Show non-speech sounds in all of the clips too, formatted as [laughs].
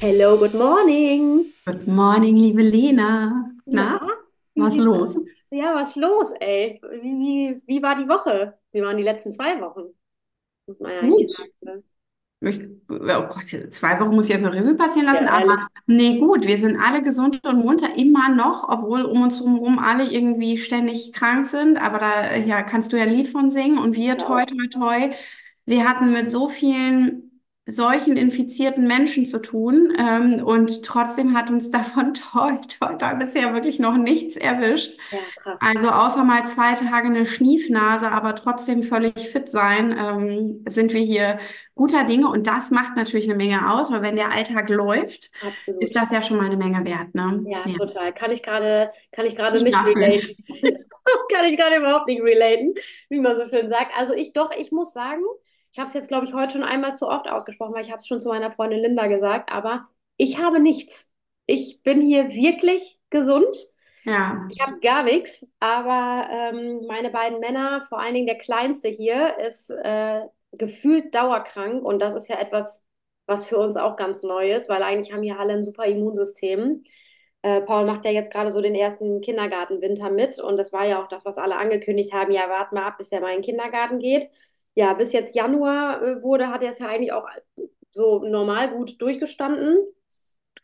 Hello, good morning. Good morning, liebe Lena. Na, Na, was los? Ja, was [laughs] los, ey? Wie, wie, wie war die Woche? Wie waren die letzten zwei Wochen? Muss man ja eigentlich sagen. Ne? Ich, oh Gott, zwei Wochen muss ich erstmal Revue passieren Ja, lassen, aber ehrlich. nee, gut, wir sind alle gesund und munter immer noch, obwohl um uns herum alle irgendwie ständig krank sind. Aber da, ja, kannst du ja ein Lied von singen und wir, toi, toi, toi, wir hatten mit so vielen solchen infizierten Menschen zu tun, ähm, und trotzdem hat uns davon [laughs] toi, toi, toi bisher wirklich noch nichts erwischt. Ja, krass. Also außer mal zwei Tage eine Schniefnase, aber trotzdem völlig fit sein, ähm, sind wir hier guter Dinge. Und das macht natürlich eine Menge aus, weil wenn der Alltag läuft, ist Absolut. das ja schon mal eine Menge wert, ne? Ja, Ja, total. Kann ich gerade, kann ich gerade nicht relaten. [laughs] Kann ich gerade überhaupt nicht relaten, wie man so schön sagt. Also ich doch, ich muss sagen, ich habe es jetzt, glaube ich, heute schon einmal zu oft ausgesprochen, weil ich habe es schon zu meiner Freundin Linda gesagt, aber ich habe nichts. Ich bin hier wirklich gesund. Ja, Ich habe gar nichts, aber ähm, meine beiden Männer, vor allen Dingen der Kleinste hier, ist äh, gefühlt dauerkrank und das ist ja etwas, was für uns auch ganz neu ist, weil eigentlich haben hier alle ein super Immunsystem. Äh, Paul macht ja jetzt gerade so den ersten Kindergartenwinter mit und das war ja auch das, was alle angekündigt haben. Ja, wart mal ab, bis er mal in den Kindergarten geht. Ja, bis jetzt Januar äh, wurde, hat er es ja eigentlich auch so normal gut durchgestanden.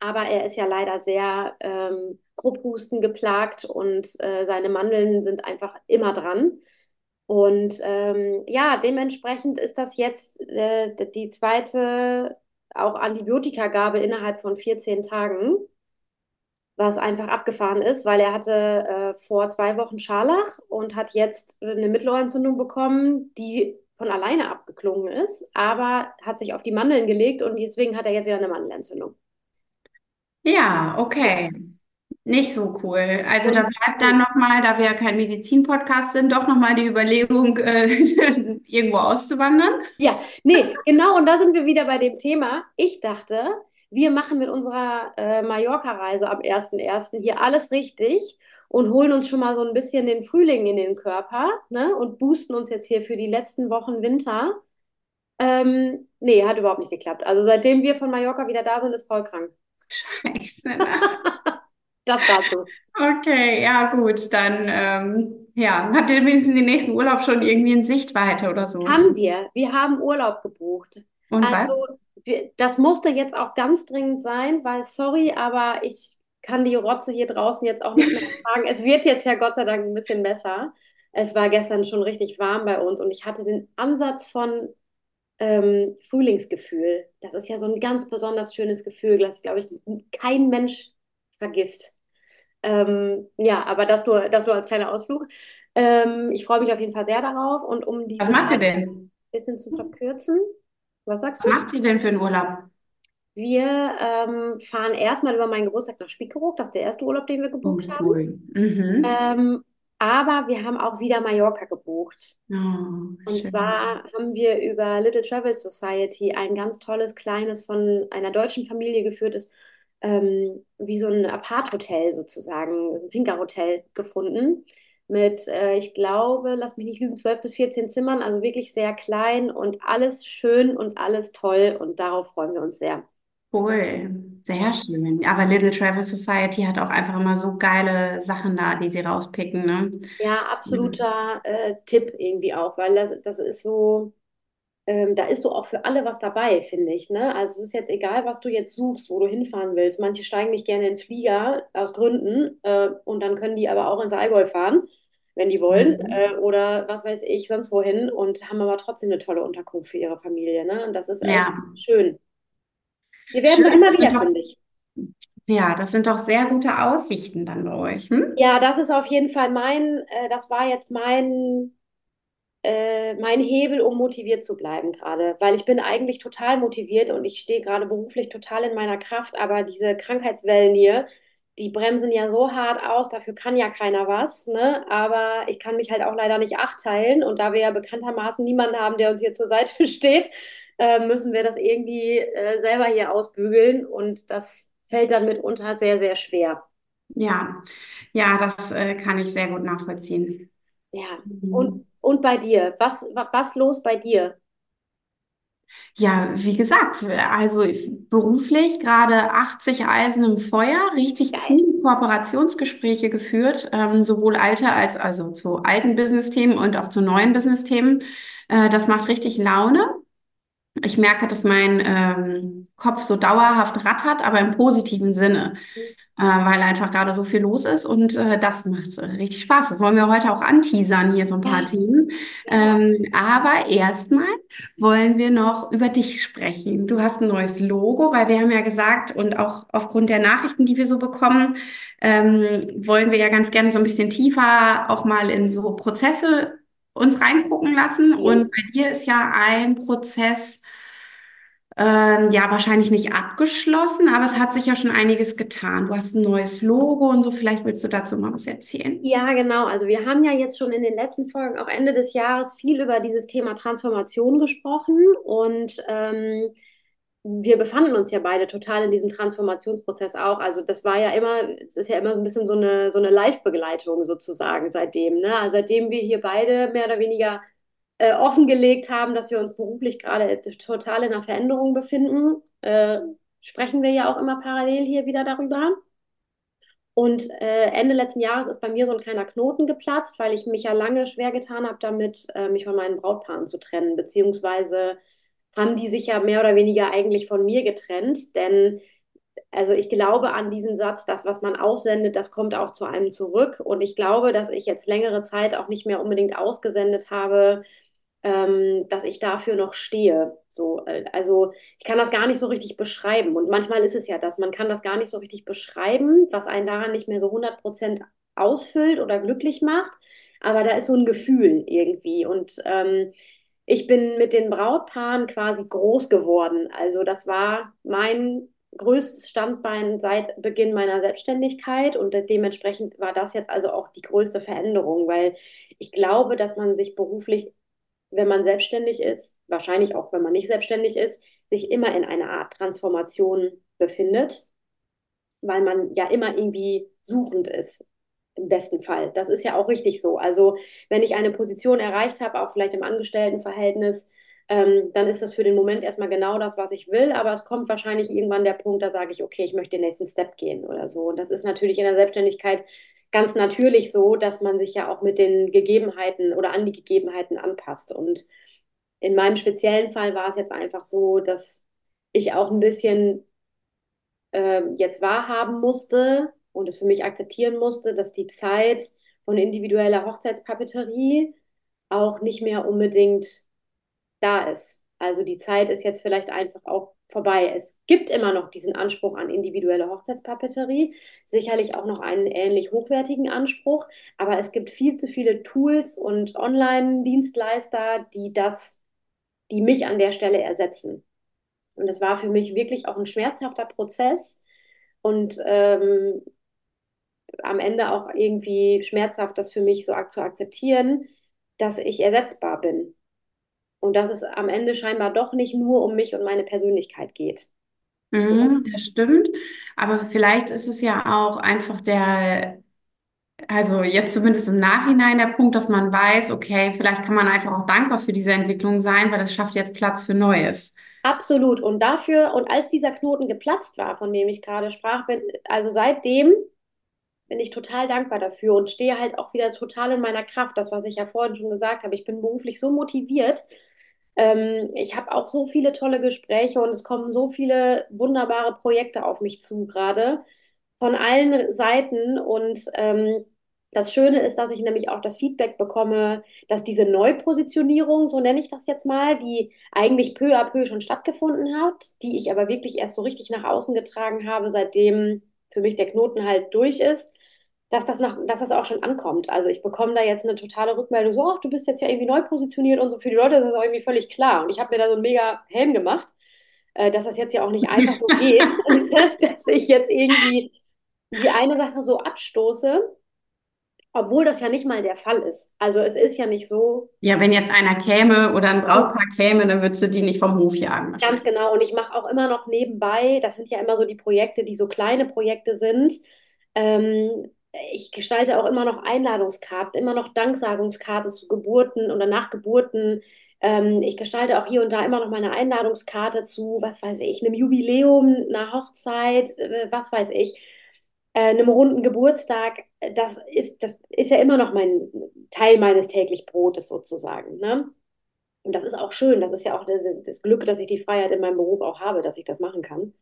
Aber er ist ja leider sehr ähm, Grubhusten geplagt und äh, seine Mandeln sind einfach immer dran. Und ähm, ja, dementsprechend ist das jetzt äh, die zweite auch Antibiotikagabe innerhalb von 14 Tagen, was einfach abgefahren ist, weil er hatte äh, vor zwei Wochen Scharlach und hat jetzt eine Mittelohrentzündung bekommen, die von alleine abgeklungen ist, aber hat sich auf die Mandeln gelegt und deswegen hat er jetzt wieder eine Mandelentzündung. ja, okay. Nicht so cool. Also da bleibt dann nochmal, da wir ja kein Medizin-Podcast sind, doch nochmal die Überlegung, [laughs] äh, irgendwo auszuwandern. Ja, nee, genau, und da sind wir wieder bei dem Thema. Ich dachte, wir machen mit unserer äh, Mallorca-Reise am ersten ersten hier alles richtig und holen uns schon mal so ein bisschen den Frühling in den Körper, ne? Und boosten uns jetzt hier für die letzten Wochen Winter. Ähm, nee, hat überhaupt nicht geklappt. Also seitdem wir von Mallorca wieder da sind, ist Paul krank. Scheiße? [laughs] Das dazu. Okay, ja gut, dann ähm, ja, habt ihr wenigstens den nächsten Urlaub schon irgendwie in Sichtweite oder so? Haben wir. Wir haben Urlaub gebucht. Und was? Also, wir, das musste jetzt auch ganz dringend sein, weil, sorry, aber ich kann die Rotze hier draußen jetzt auch nicht mehr [laughs] tragen. Es wird jetzt ja Gott sei Dank ein bisschen besser. Es war gestern schon richtig warm bei uns und ich hatte den Ansatz von ähm, Frühlingsgefühl. Das ist ja so ein ganz besonders schönes Gefühl, das, glaube ich, kein Mensch vergisst. Ähm, ja, aber das nur, das nur als kleiner Ausflug. Ähm, ich freue mich auf jeden Fall sehr darauf und um Was diese macht ihr denn? bisschen zu verkürzen. Was sagst Was du? macht ihr denn für einen Urlaub? Wir ähm, fahren erstmal über meinen Geburtstag nach Spiekeroog. Das ist der erste Urlaub, den wir Oh, gebucht haben. cool. Mhm. Ähm, aber wir haben auch wieder Mallorca gebucht. Oh, Und zwar haben wir über Little Travel Society ein ganz tolles, kleines, von einer deutschen Familie geführtes, ähm, wie so ein Apart-Hotel sozusagen, ein Finca-Hotel gefunden. Mit, äh, ich glaube, lass mich nicht lügen, 12 bis 14 Zimmern, also wirklich sehr klein und alles schön und alles toll. Und darauf freuen wir uns sehr. Cool. Sehr schön. Aber Little Travel Society hat auch einfach immer so geile Sachen da, die sie rauspicken, ne? Ja, absoluter äh, Tipp irgendwie auch, weil das, das ist so. ähm, da ist so auch für alle was dabei, finde ich, ne? Also es ist jetzt egal, was du jetzt suchst, wo du hinfahren willst. Manche steigen nicht gerne in den Flieger aus Gründen äh, und dann können die aber auch ins Allgäu fahren, wenn die wollen, Mhm. äh, oder was weiß ich, sonst wohin und haben aber trotzdem eine tolle Unterkunft für ihre Familie, ne? Und das ist echt Ja, schön. Wir werden schön. immer wieder fündig. ja, das sind doch sehr gute Aussichten dann bei euch, hm? Ja, das ist auf jeden Fall mein, äh, das war jetzt mein äh, mein Hebel, um motiviert zu bleiben gerade, weil ich bin eigentlich total motiviert und ich stehe gerade beruflich total in meiner Kraft, aber diese Krankheitswellen hier, die bremsen ja so hart aus, dafür kann ja keiner was, ne? Aber ich kann mich halt auch leider nicht achteilen und da wir ja bekanntermaßen niemanden haben, der uns hier zur Seite [laughs] steht, äh, müssen wir das irgendwie äh, selber hier ausbügeln und das fällt dann mitunter sehr, sehr schwer. Ja, ja, das äh, kann ich sehr gut nachvollziehen. Ja. Und, Mhm. und bei dir, was, was los bei dir? Ja, wie gesagt, also beruflich gerade 80 Eisen im Feuer, richtig coole Kooperationsgespräche geführt, ähm, sowohl alte als also zu alten Business-Themen und auch zu neuen Business-Themen. Äh, das macht richtig Laune. Ich merke, dass mein ähm, Kopf so dauerhaft rattert, aber im positiven Sinne äh, weil einfach gerade so viel los ist und äh, das macht äh, richtig Spaß. Das wollen wir heute auch anteasern, hier so ein paar Ja, Themen. Ähm, aber erstmal wollen wir noch über dich sprechen. Du hast ein neues Logo, weil wir haben ja gesagt und auch aufgrund der Nachrichten, die wir so bekommen, ähm, wollen wir ja ganz gerne so ein bisschen tiefer auch mal in so Prozesse uns reingucken lassen. Und bei dir ist ja ein Prozess, ähm, ja, wahrscheinlich nicht abgeschlossen, aber es hat sich ja schon einiges getan. Du hast ein neues Logo und so. Vielleicht willst du dazu mal was erzählen. Ja, genau. Also wir haben ja jetzt schon in den letzten Folgen, auch Ende des Jahres, viel über dieses Thema Transformation gesprochen und ähm, wir befanden uns ja beide total in diesem Transformationsprozess auch. Also das war ja immer, es ist ja immer so ein bisschen so eine, so eine Live-Begleitung sozusagen seitdem. Ne? Also seitdem wir hier beide mehr oder weniger äh, offengelegt haben, dass wir uns beruflich gerade total in einer Veränderung befinden, äh, sprechen wir ja auch immer parallel hier wieder darüber. Und äh, Ende letzten Jahres ist bei mir so ein kleiner Knoten geplatzt, weil ich mich ja lange schwer getan habe, damit äh, mich von meinen Brautpaaren zu trennen, beziehungsweise haben die sich ja mehr oder weniger eigentlich von mir getrennt, denn also ich glaube an diesen Satz, das, was man aussendet, das kommt auch zu einem zurück. Und ich glaube, dass ich jetzt längere Zeit auch nicht mehr unbedingt ausgesendet habe, ähm, dass ich dafür noch stehe. So, äh, also ich kann das gar nicht so richtig beschreiben. Und manchmal ist es ja das, man kann das gar nicht so richtig beschreiben, was einen daran nicht mehr so 100% ausfüllt oder glücklich macht. Aber da ist so ein Gefühl irgendwie. Und ähm, ich bin mit den Brautpaaren quasi groß geworden. Also das war mein größtes Standbein seit Beginn meiner Selbstständigkeit und dementsprechend war das jetzt also auch die größte Veränderung, weil ich glaube, dass man sich beruflich wenn man selbstständig ist, wahrscheinlich auch wenn man nicht selbstständig ist, sich immer in einer Art Transformation befindet, weil man ja immer irgendwie suchend ist, im besten Fall. Das ist ja auch richtig so. Also wenn ich eine Position erreicht habe, auch vielleicht im Angestelltenverhältnis, ähm, dann ist das für den Moment erstmal genau das, was ich will, aber es kommt wahrscheinlich irgendwann der Punkt, da sage ich, okay, ich möchte den nächsten Step gehen oder so. Und das ist natürlich in der Selbstständigkeit ganz natürlich so, dass man sich ja auch mit den Gegebenheiten oder an die Gegebenheiten anpasst. Und in meinem speziellen Fall war es jetzt einfach so, dass ich auch ein bisschen äh, jetzt wahrhaben musste und es für mich akzeptieren musste, dass die Zeit von individueller Hochzeitspapeterie auch nicht mehr unbedingt da ist. Also die Zeit ist jetzt vielleicht einfach auch vorbei. Es gibt immer noch diesen Anspruch an individuelle Hochzeitspapeterie, sicherlich auch noch einen ähnlich hochwertigen Anspruch, aber es gibt viel zu viele Tools und Online-Dienstleister, die das, die mich an der Stelle ersetzen. Und es war für mich wirklich auch ein schmerzhafter Prozess und ähm, am Ende auch irgendwie schmerzhaft, das für mich so zu akzeptieren, dass ich ersetzbar bin. Und dass es am Ende scheinbar doch nicht nur um mich und meine Persönlichkeit geht. Mhm, das stimmt. Aber vielleicht ist es ja auch einfach der, also jetzt zumindest im Nachhinein der Punkt, dass man weiß, okay, vielleicht kann man einfach auch dankbar für diese Entwicklung sein, weil das schafft jetzt Platz für Neues. Absolut. Und dafür, und als dieser Knoten geplatzt war, von dem ich gerade sprach, bin, also seitdem bin ich total dankbar dafür und stehe halt auch wieder total in meiner Kraft. Das, was ich ja vorhin schon gesagt habe. Ich bin beruflich so motiviert. Ähm, ich habe auch so viele tolle Gespräche und es kommen so viele wunderbare Projekte auf mich zu gerade von allen Seiten. Und ähm, das Schöne ist, dass ich nämlich auch das Feedback bekomme, dass diese Neupositionierung, so nenne ich das jetzt mal, die eigentlich peu à peu schon stattgefunden hat, die ich aber wirklich erst so richtig nach außen getragen habe, seitdem für mich der Knoten halt durch ist, dass das, nach, dass das auch schon ankommt. Also ich bekomme da jetzt eine totale Rückmeldung, so, ach, du bist jetzt ja irgendwie neu positioniert und so. Für die Leute ist das auch irgendwie völlig klar. Und ich habe mir da so einen mega Helm gemacht, äh, dass das jetzt ja auch nicht einfach so geht, [laughs] dass ich jetzt irgendwie die eine Sache so abstoße, obwohl das ja nicht mal der Fall ist. Also es ist ja nicht so. Ja, wenn jetzt einer käme oder ein Brautpaar käme, dann würdest du die nicht vom Hof jagen Ganz genau. Und ich mache auch immer noch nebenbei, das sind ja immer so die Projekte, die so kleine Projekte sind. Ähm, ich gestalte auch immer noch Einladungskarten, immer noch Danksagungskarten zu Geburten oder nach Geburten. Ähm, ich gestalte auch hier und da immer noch meine Einladungskarte zu, was weiß ich, einem Jubiläum, einer Hochzeit, äh, was weiß ich, äh, einem runden Geburtstag. Das ist, das ist ja immer noch mein Teil meines täglich Brotes sozusagen. Ne? Und das ist auch schön. Das ist ja auch das Glück, dass ich die Freiheit in meinem Beruf auch habe, dass ich das machen kann.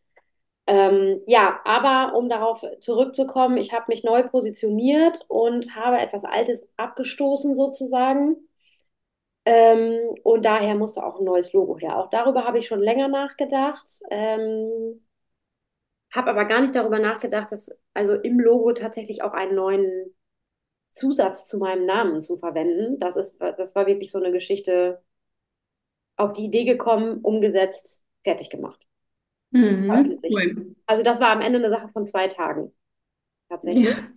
Ähm, ja, aber um darauf zurückzukommen, ich habe mich neu positioniert und habe etwas Altes abgestoßen sozusagen. Ähm, und daher musste auch ein neues Logo her. Auch darüber habe ich schon länger nachgedacht. Ähm, habe aber gar nicht darüber nachgedacht, dass also im Logo tatsächlich auch einen neuen Zusatz zu meinem Namen zu verwenden. Das ist, das war wirklich so eine Geschichte, auf die Idee gekommen, umgesetzt, fertig gemacht. Mhm, cool. Also das war am Ende eine Sache von zwei Tagen tatsächlich. Ja.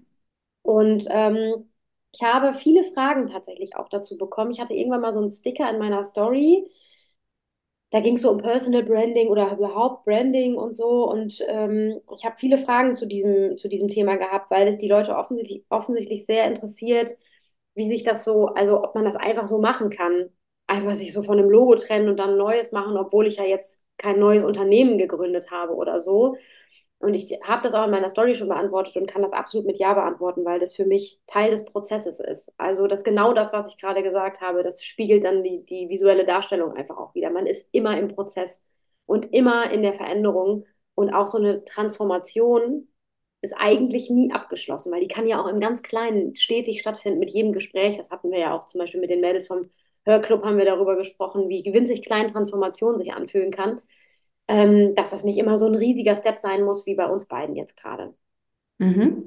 Und ähm, ich habe viele Fragen tatsächlich auch dazu bekommen. Ich hatte irgendwann mal so einen Sticker in meiner Story. Da ging es so um Personal Branding oder überhaupt Branding und so. Und ähm, ich habe viele Fragen zu diesem, zu diesem Thema gehabt, weil es die Leute offensichtlich, offensichtlich sehr interessiert, wie sich das so, also ob man das einfach so machen kann. Einfach sich so von einem Logo trennen und dann neues machen, obwohl ich ja jetzt kein neues Unternehmen gegründet habe oder so. Und ich habe das auch in meiner Story schon beantwortet und kann das absolut mit Ja beantworten, weil das für mich Teil des Prozesses ist. Also das genau das, was ich gerade gesagt habe, das spiegelt dann die, die visuelle Darstellung einfach auch wieder. Man ist immer im Prozess und immer in der Veränderung. Und auch so eine Transformation ist eigentlich nie abgeschlossen, weil die kann ja auch im ganz Kleinen stetig stattfinden mit jedem Gespräch. Das hatten wir ja auch zum Beispiel mit den Mädels vom Hörclub haben wir darüber gesprochen, wie winzig klein Transformation sich anfühlen kann ähm, dass das nicht immer so ein riesiger Step sein muss, wie bei uns beiden jetzt gerade. Mhm.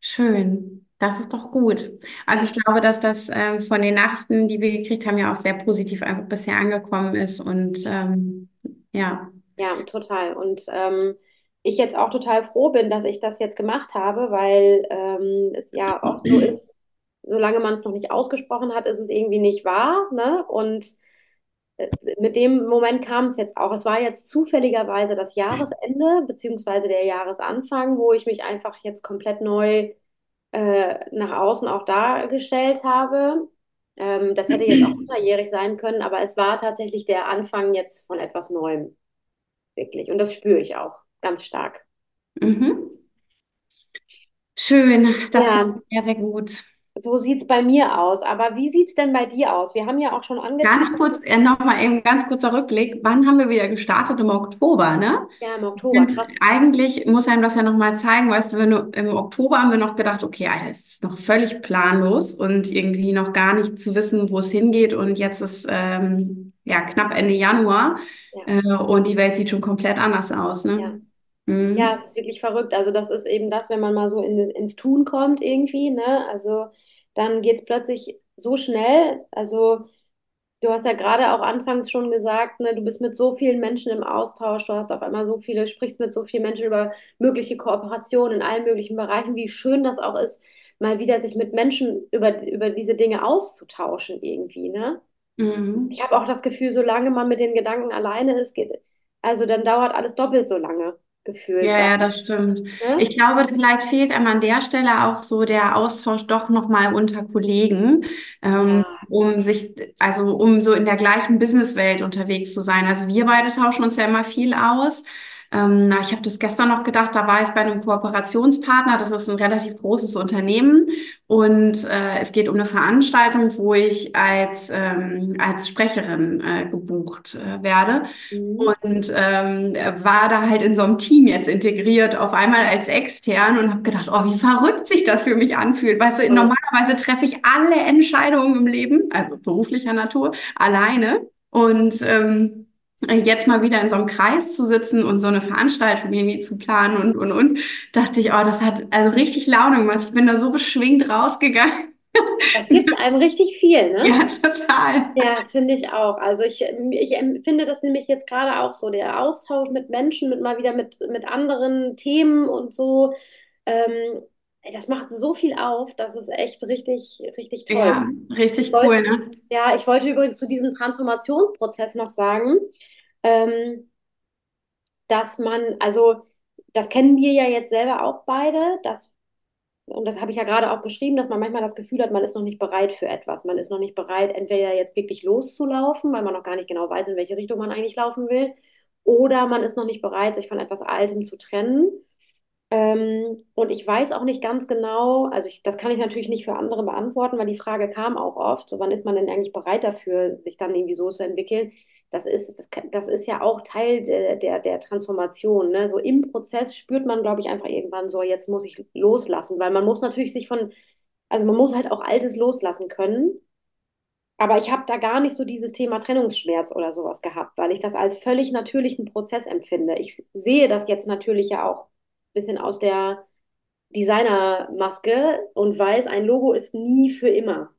Schön. Das ist doch gut. Also ich glaube, dass das äh, von den Nachrichten, die wir gekriegt haben, ja auch sehr positiv einfach bisher angekommen ist. Und ähm, ja. Ja, total. Und ähm, ich jetzt auch total froh bin, dass ich das jetzt gemacht habe, weil ähm, es ja oft so ist, solange man es noch nicht ausgesprochen hat, ist es irgendwie nicht wahr. Ne? Und mit dem Moment kam es jetzt auch. Es war jetzt zufälligerweise das Jahresende beziehungsweise der Jahresanfang, wo ich mich einfach jetzt komplett neu äh, nach außen auch dargestellt habe. Ähm, das hätte jetzt auch unterjährig sein können, aber es war tatsächlich der Anfang jetzt von etwas Neuem. Wirklich. Und das spüre ich auch ganz stark. Mhm. Schön, das ja. sehr, sehr gut. So sieht es bei mir aus. Aber wie sieht es denn bei dir aus? Wir haben ja auch schon angefangen. Ganz kurz, äh, nochmal eben ganz kurzer Rückblick. Wann haben wir wieder gestartet? Im Oktober, ne? Ja, im Oktober. Krass. Eigentlich muss einem das ja nochmal zeigen, weißt du, wenn du, im Oktober haben wir noch gedacht, okay, Alter, es ist noch völlig planlos und irgendwie noch gar nicht zu wissen, wo es hingeht. Und jetzt ist ähm, ja knapp Ende Januar ja. äh, und die Welt sieht schon komplett anders aus, ne? Ja. Mhm. Ja, es ist wirklich verrückt. Also das ist eben das, wenn man mal so in, ins Tun kommt irgendwie, ne? Also dann geht es plötzlich so schnell. Also du hast ja gerade auch anfangs schon gesagt, ne, du bist mit so vielen Menschen im Austausch, du hast auf einmal so viele, sprichst mit so vielen Menschen über mögliche Kooperationen in allen möglichen Bereichen, wie schön das auch ist, mal wieder sich mit Menschen über, über diese Dinge auszutauschen irgendwie, ne? Mhm. Ich habe auch das Gefühl, solange man mit den Gedanken alleine ist, geht, also dann dauert alles doppelt so lange gefühlt. Ja, ja, das stimmt. Ne? Ich glaube, vielleicht fehlt einem an der Stelle auch so der Austausch doch nochmal unter Kollegen, ähm, ja. um sich, also um so in der gleichen Businesswelt unterwegs zu sein. Also wir beide tauschen uns ja immer viel aus. Ähm, na, ich habe das gestern noch gedacht, da war ich bei einem Kooperationspartner, das ist ein relativ großes Unternehmen. Und äh, es geht um eine Veranstaltung, wo ich als, ähm, als Sprecherin äh, gebucht äh, werde. Mhm. und ähm, war da halt in so einem Team jetzt integriert, auf einmal als extern und habe gedacht, oh, wie verrückt sich das für mich anfühlt. Weißt du, normalerweise treffe ich alle Entscheidungen im Leben, also beruflicher Natur, alleine. Und ähm, jetzt mal wieder in so einem Kreis zu sitzen und so eine Veranstaltung irgendwie zu planen und, und, und, dachte ich, oh, das hat also richtig Laune gemacht. Ich bin da so beschwingt rausgegangen. Das gibt einem richtig viel, ne? Ja, total. Ja, das finde ich auch. Also ich, ich empfinde das nämlich jetzt gerade auch so, der Austausch mit Menschen, mit mal wieder mit, mit anderen Themen und so. Ähm, das macht so viel auf, das ist echt richtig, richtig toll. Ja, richtig wollte, cool, ne? Ja, ich wollte übrigens zu diesem Transformationsprozess noch sagen, ähm, dass man, also das kennen wir ja jetzt selber auch beide, dass Und das habe ich ja gerade auch beschrieben, dass man manchmal das Gefühl hat, man ist noch nicht bereit für etwas. Man ist noch nicht bereit, entweder jetzt wirklich loszulaufen, weil man noch gar nicht genau weiß, in welche Richtung man eigentlich laufen will, oder man ist noch nicht bereit, sich von etwas Altem zu trennen. Ähm, und ich weiß auch nicht ganz genau, also ich, das kann ich natürlich nicht für andere beantworten, weil die Frage kam auch oft, so wann ist man denn eigentlich bereit dafür, sich dann irgendwie so zu entwickeln? Das ist, das, das ist ja auch Teil der, der, der Transformation. Ne? So im Prozess spürt man, glaube ich, einfach irgendwann so, jetzt muss ich loslassen, weil man muss natürlich sich von, also man muss halt auch Altes loslassen können. Aber ich habe da gar nicht so dieses Thema Trennungsschmerz oder sowas gehabt, weil ich das als völlig natürlichen Prozess empfinde. Ich sehe das jetzt natürlich ja auch ein bisschen aus der Designermaske und weiß, ein Logo ist nie für immer.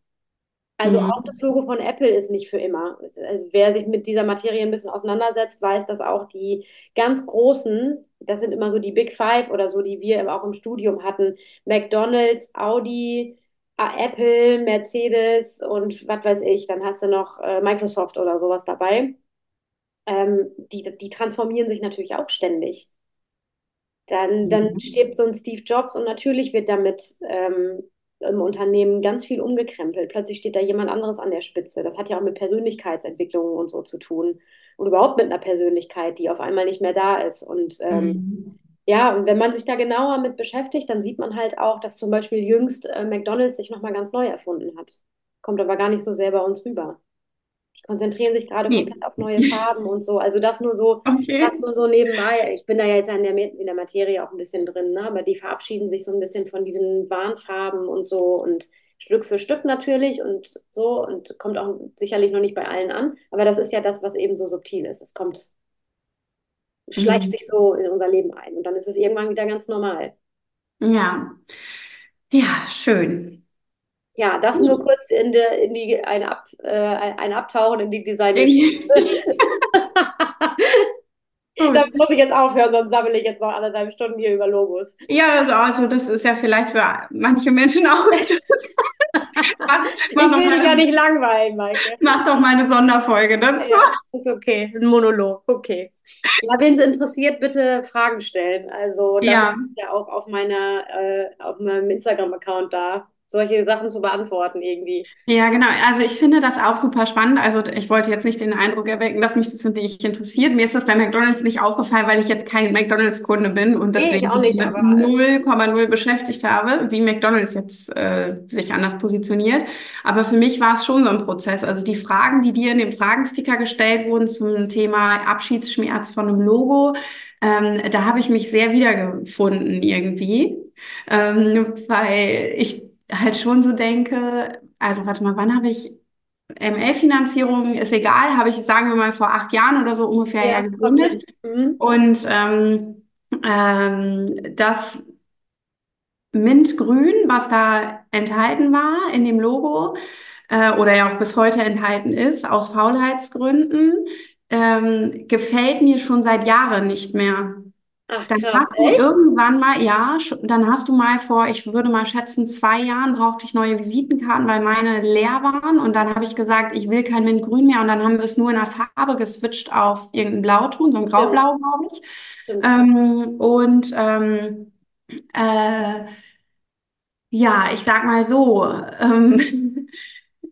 Also auch Mhm. das Logo von Apple ist nicht für immer. Also wer sich mit dieser Materie ein bisschen auseinandersetzt, weiß, dass auch die ganz großen, das sind immer so die Big Five oder so, die wir auch im Studium hatten, McDonald's, Audi, Apple, Mercedes und was weiß ich, dann hast du noch äh, Microsoft oder sowas dabei. Ähm, die, die transformieren sich natürlich auch ständig. Dann, dann Mhm. stirbt so ein Steve Jobs und natürlich wird damit ähm, im Unternehmen ganz viel umgekrempelt. Plötzlich steht da jemand anderes an der Spitze. Das hat ja auch mit Persönlichkeitsentwicklung und so zu tun. Und überhaupt mit einer Persönlichkeit, die auf einmal nicht mehr da ist. Und ähm, Mhm. ja, und wenn man sich da genauer mit beschäftigt, dann sieht man halt auch, dass zum Beispiel jüngst äh, McDonald's sich nochmal ganz neu erfunden hat. Kommt aber gar nicht so sehr bei uns rüber. Die konzentrieren sich gerade Nee. komplett auf neue Farben und so. Also das nur so, das Okay. nur so nebenbei. Ich bin da ja jetzt in der, in der Materie auch ein bisschen drin, ne? Aber die verabschieden sich so ein bisschen von diesen Warnfarben und so und Stück für Stück natürlich und so und kommt auch sicherlich noch nicht bei allen an. Aber das ist ja das, was eben so subtil ist. Es kommt, schleicht Mhm. sich so in unser Leben ein und dann ist es irgendwann wieder ganz normal. Ja. Ja, schön. Ja, das nur kurz in der, in die, ein, Ab, äh, ein Abtauchen in die [laughs] Gut. Damit muss ich jetzt aufhören, sonst sammle ich jetzt noch anderthalb Stunden hier über Logos. Ja, also das ist ja vielleicht für manche Menschen auch. Mach, [laughs] mach Ich doch will mal dich ja eine, nicht langweilen, Maike. mach doch mal eine Sonderfolge dazu. Ja, ist okay. Ein Monolog. Okay. Ja, wen es interessiert, bitte Fragen stellen. Also da Ja. ich ja auch auf meiner, äh, auf meinem Instagram-Account da, solche Sachen zu beantworten irgendwie. Ja, genau. Also ich finde das auch super spannend. Also ich wollte jetzt nicht den Eindruck erwecken, dass mich das nicht interessiert. Mir ist das bei McDonald's nicht aufgefallen, weil ich jetzt kein McDonald's-Kunde bin und Nee, ich deswegen auch mich nicht, mit aber äh, 0,0 beschäftigt habe, wie McDonald's jetzt äh, sich anders positioniert. Aber für mich war es schon so ein Prozess. Also die Fragen, die dir in dem Fragensticker gestellt wurden zum Thema Abschiedsschmerz von einem Logo, ähm, da habe ich mich sehr wiedergefunden irgendwie, ähm, weil ich halt schon so denke, also warte mal, wann habe ich ML-Finanzierung, ist egal, habe ich, sagen wir mal, vor acht Jahren oder so ungefähr ja ja, gegründet. Mhm. Und ähm, ähm, das Mintgrün, was da enthalten war in dem Logo, äh, oder ja auch bis heute enthalten ist, aus Faulheitsgründen, ähm, gefällt mir schon seit Jahren nicht mehr. Ach Dann krass, hast du echt? irgendwann mal, ja, dann hast du mal vor, ich würde mal schätzen, zwei Jahren brauchte ich neue Visitenkarten, weil meine leer waren. Und dann habe ich gesagt, ich will kein Mintgrün mehr. Und dann haben wir es nur in der Farbe geswitcht auf irgendeinen Blauton, so ein Graublau, glaube ich. Ähm, und ähm, äh, ja, ich sag mal so, ähm,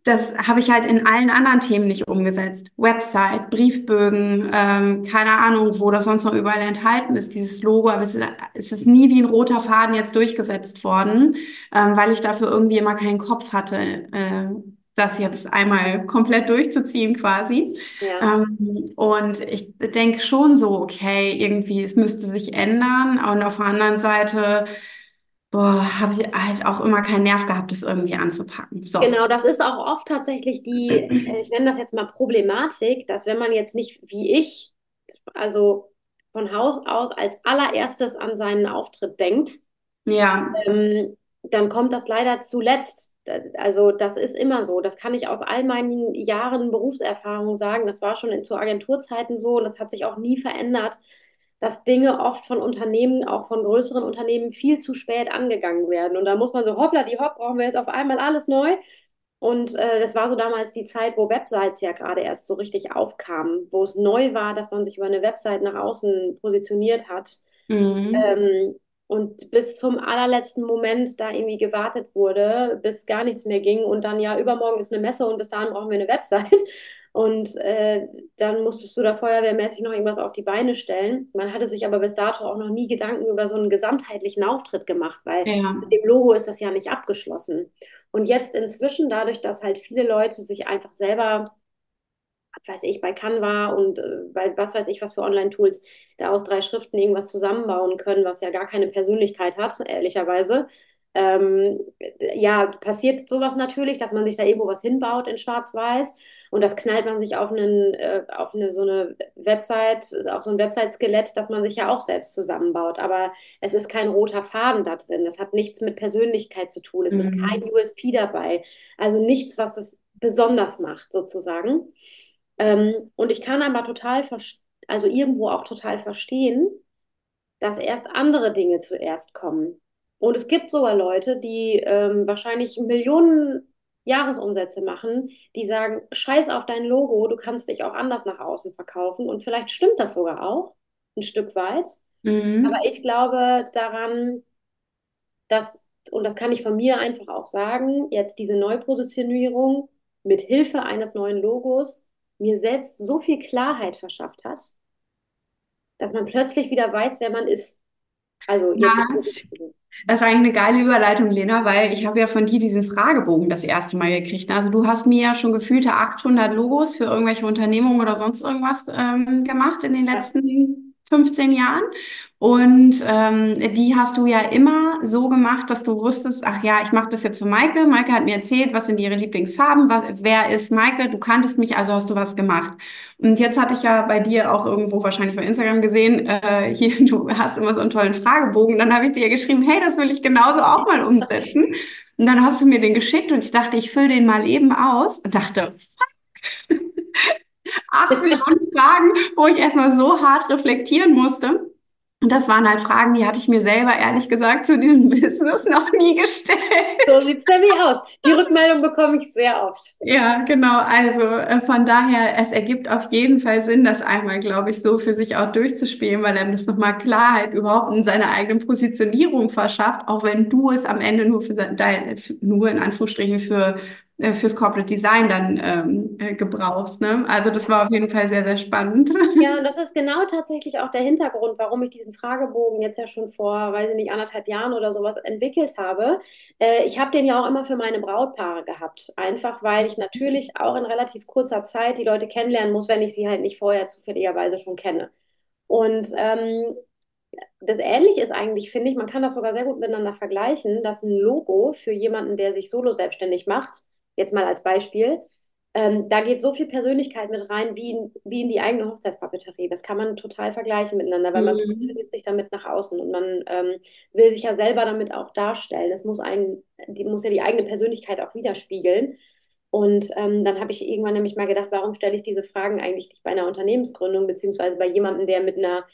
das habe ich halt in allen anderen Themen nicht umgesetzt. Website, Briefbögen, ähm, keine Ahnung, wo das sonst noch überall enthalten ist, dieses Logo, aber es ist, es ist nie wie ein roter Faden jetzt durchgesetzt worden, ähm, weil ich dafür irgendwie immer keinen Kopf hatte, äh, das jetzt einmal komplett durchzuziehen quasi. Ja. Ähm, und ich denke schon so, okay, irgendwie, es müsste sich ändern. Und auf der anderen Seite Boah, habe ich halt auch immer keinen Nerv gehabt, das irgendwie anzupacken. So. Genau, das ist auch oft tatsächlich die, äh, ich nenne das jetzt mal Problematik, dass wenn man jetzt nicht wie ich, also von Haus aus als allererstes an seinen Auftritt denkt, Ja. ähm, dann kommt das leider zuletzt. Also das ist immer so. Das kann ich aus all meinen Jahren Berufserfahrung sagen. Das war schon in, zu Agenturzeiten so und das hat sich auch nie verändert, dass Dinge oft von Unternehmen, auch von größeren Unternehmen, viel zu spät angegangen werden. Und da muss man so, hoppla, die hopp, brauchen wir jetzt auf einmal alles neu. Und äh, das war so damals die Zeit, wo Websites ja gerade erst so richtig aufkamen, wo es neu war, dass man sich über eine Website nach außen positioniert hat. Mhm. Ähm, und bis zum allerletzten Moment da irgendwie gewartet wurde, bis gar nichts mehr ging und dann ja, übermorgen ist eine Messe und bis dahin brauchen wir eine Website. Und äh, dann musstest du da feuerwehrmäßig noch irgendwas auf die Beine stellen. Man hatte sich aber bis dato auch noch nie Gedanken über so einen gesamtheitlichen Auftritt gemacht, weil Ja. mit dem Logo ist das ja nicht abgeschlossen. Und jetzt inzwischen, dadurch, dass halt viele Leute sich einfach selber weiß ich, bei Canva und äh, bei was weiß ich, was für Online-Tools da aus drei Schriften irgendwas zusammenbauen können, was ja gar keine Persönlichkeit hat, ehrlicherweise. Ähm, ja, passiert sowas natürlich, dass man sich da irgendwo was hinbaut in Schwarz-Weiß und das knallt man sich auf einen, äh, auf eine so eine Website, auf so ein Website-Skelett, das man sich ja auch selbst zusammenbaut. Aber es ist kein roter Faden da drin. Das hat nichts mit Persönlichkeit zu tun. Es ist kein Mhm. USP dabei. Also nichts, was das besonders macht, sozusagen. Ähm, und ich kann aber total, also irgendwo auch total verstehen, dass erst andere Dinge zuerst kommen. Und es gibt sogar Leute, die ähm, wahrscheinlich Millionen Jahresumsätze machen, die sagen, scheiß auf dein Logo, du kannst dich auch anders nach außen verkaufen. Und vielleicht stimmt das sogar auch, ein Stück weit. Aber Mhm. ich glaube daran, dass, und das kann ich von mir einfach auch sagen, jetzt diese Neupositionierung mit Hilfe eines neuen Logos mir selbst so viel Klarheit verschafft hat, dass man plötzlich wieder weiß, wer man ist. Also Ja. Das ist eigentlich eine geile Überleitung, Lena, weil ich habe ja von dir diesen Fragebogen das erste Mal gekriegt. Also du hast mir ja schon gefühlte 800 Logos für irgendwelche Unternehmungen oder sonst irgendwas ähm, gemacht in den letzten 15 Jahren. Und ähm, die hast du ja immer so gemacht, dass du wusstest, ach ja, ich mache das jetzt für Maike. Maike hat mir erzählt, was sind ihre Lieblingsfarben, was, wer ist Maike, du kanntest mich, also hast du was gemacht. Und jetzt hatte ich ja bei dir auch irgendwo wahrscheinlich bei Instagram gesehen, äh, hier, du hast immer so einen tollen Fragebogen. Dann habe ich dir geschrieben, hey, das will ich genauso auch mal umsetzen. Und dann hast du mir den geschickt und ich dachte, ich fülle den mal eben aus und dachte, [laughs] acht Millionen Fragen, wo ich erstmal so hart reflektieren musste. Und das waren halt Fragen, die hatte ich mir selber ehrlich gesagt zu diesem [laughs] Business noch nie gestellt. so sieht es nämlich aus. Die Rückmeldung bekomme ich sehr oft. Ja, genau. Also äh, von daher, es ergibt auf jeden Fall Sinn, das einmal, glaube ich, so für sich auch durchzuspielen, weil einem das nochmal Klarheit überhaupt in seiner eigenen Positionierung verschafft, auch wenn du es am Ende nur für dein, nur in Anführungsstrichen für äh, fürs Corporate Design dann ähm, äh, gebrauchst, ne? Also das war auf jeden Fall sehr, sehr spannend. Ja, [laughs] und das ist genau tatsächlich auch der Hintergrund, warum ich diesen Fragebogen jetzt ja schon vor, weiß ich nicht, anderthalb Jahren oder sowas entwickelt habe. Äh, ich habe den ja auch immer für meine Brautpaare gehabt. Einfach weil ich natürlich auch in relativ kurzer Zeit die Leute kennenlernen muss, wenn ich sie halt nicht vorher zufälligerweise schon kenne. Und ähm, das Ähnliche ist eigentlich, finde ich, man kann das sogar sehr gut miteinander vergleichen, dass ein Logo für jemanden, der sich solo selbstständig macht, jetzt mal als Beispiel, ähm, da geht so viel Persönlichkeit mit rein, wie in, wie in die eigene Hochzeitspapeterie. Das kann man total vergleichen miteinander, weil man Mhm. positioniert sich damit nach außen und man ähm, will sich ja selber damit auch darstellen. Das muss einen, die muss ja die eigene Persönlichkeit auch widerspiegeln. Und ähm, dann habe ich irgendwann nämlich mal gedacht, warum stelle ich diese Fragen eigentlich nicht bei einer Unternehmensgründung, beziehungsweise bei jemandem, der mit einer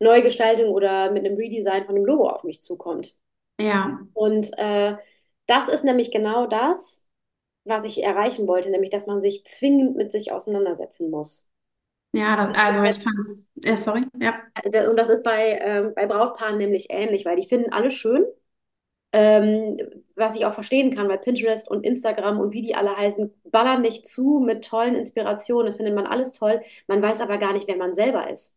Neugestaltung oder mit einem Redesign von einem Logo auf mich zukommt. Ja, Und äh, das ist nämlich genau das, was ich erreichen wollte, nämlich dass man sich zwingend mit sich auseinandersetzen muss. ja, das, also ich fand's, ja, sorry, ja. und das ist bei, ähm, bei Brautpaaren nämlich ähnlich, weil die finden alle schön, ähm, was ich auch verstehen kann, weil Pinterest und Instagram und wie die alle heißen, ballern dich zu mit tollen Inspirationen. Das findet man alles toll. Man weiß aber gar nicht, wer man selber ist.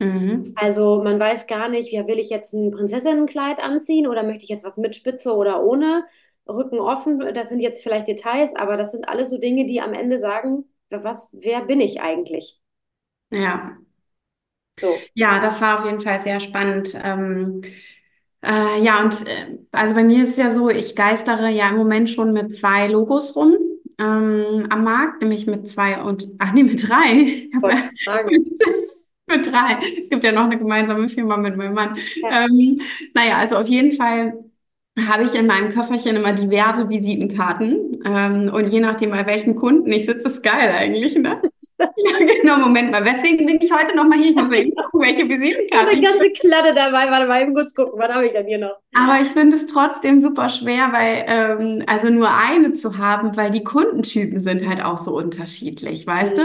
Mhm. Also man weiß gar nicht, ja, will ich jetzt ein Prinzessinnenkleid anziehen oder möchte ich jetzt was mit Spitze oder ohne? Rücken offen, das sind jetzt vielleicht Details, aber das sind alles so Dinge, die am Ende sagen, was, wer bin ich eigentlich? Ja. So. Ja, das war auf jeden Fall sehr spannend. Ähm, äh, ja, und äh, also bei mir ist es ja so, ich geistere ja im Moment schon mit zwei Logos rum ähm, am Markt, nämlich mit zwei und, ach nee, mit drei. [laughs] [laughs] Mit drei. Es gibt ja noch eine gemeinsame Firma mit meinem Mann. Ja, Ähm, naja, also auf jeden Fall habe ich in meinem Köfferchen immer diverse Visitenkarten. Ähm, und je nachdem, bei welchen Kunden ich sitze, ist geil eigentlich, ne? [laughs] Ja, genau, Moment mal. Weswegen bin ich heute noch mal hier? Ich muss gucken, welche Visitenkarten. Eine ganze Klatte dabei. Warte mal, eben kurz gucken, was habe ich denn hier noch? Aber ich finde es trotzdem super schwer, weil, ähm, also nur eine zu haben, weil die Kundentypen sind halt auch so unterschiedlich, weißt du?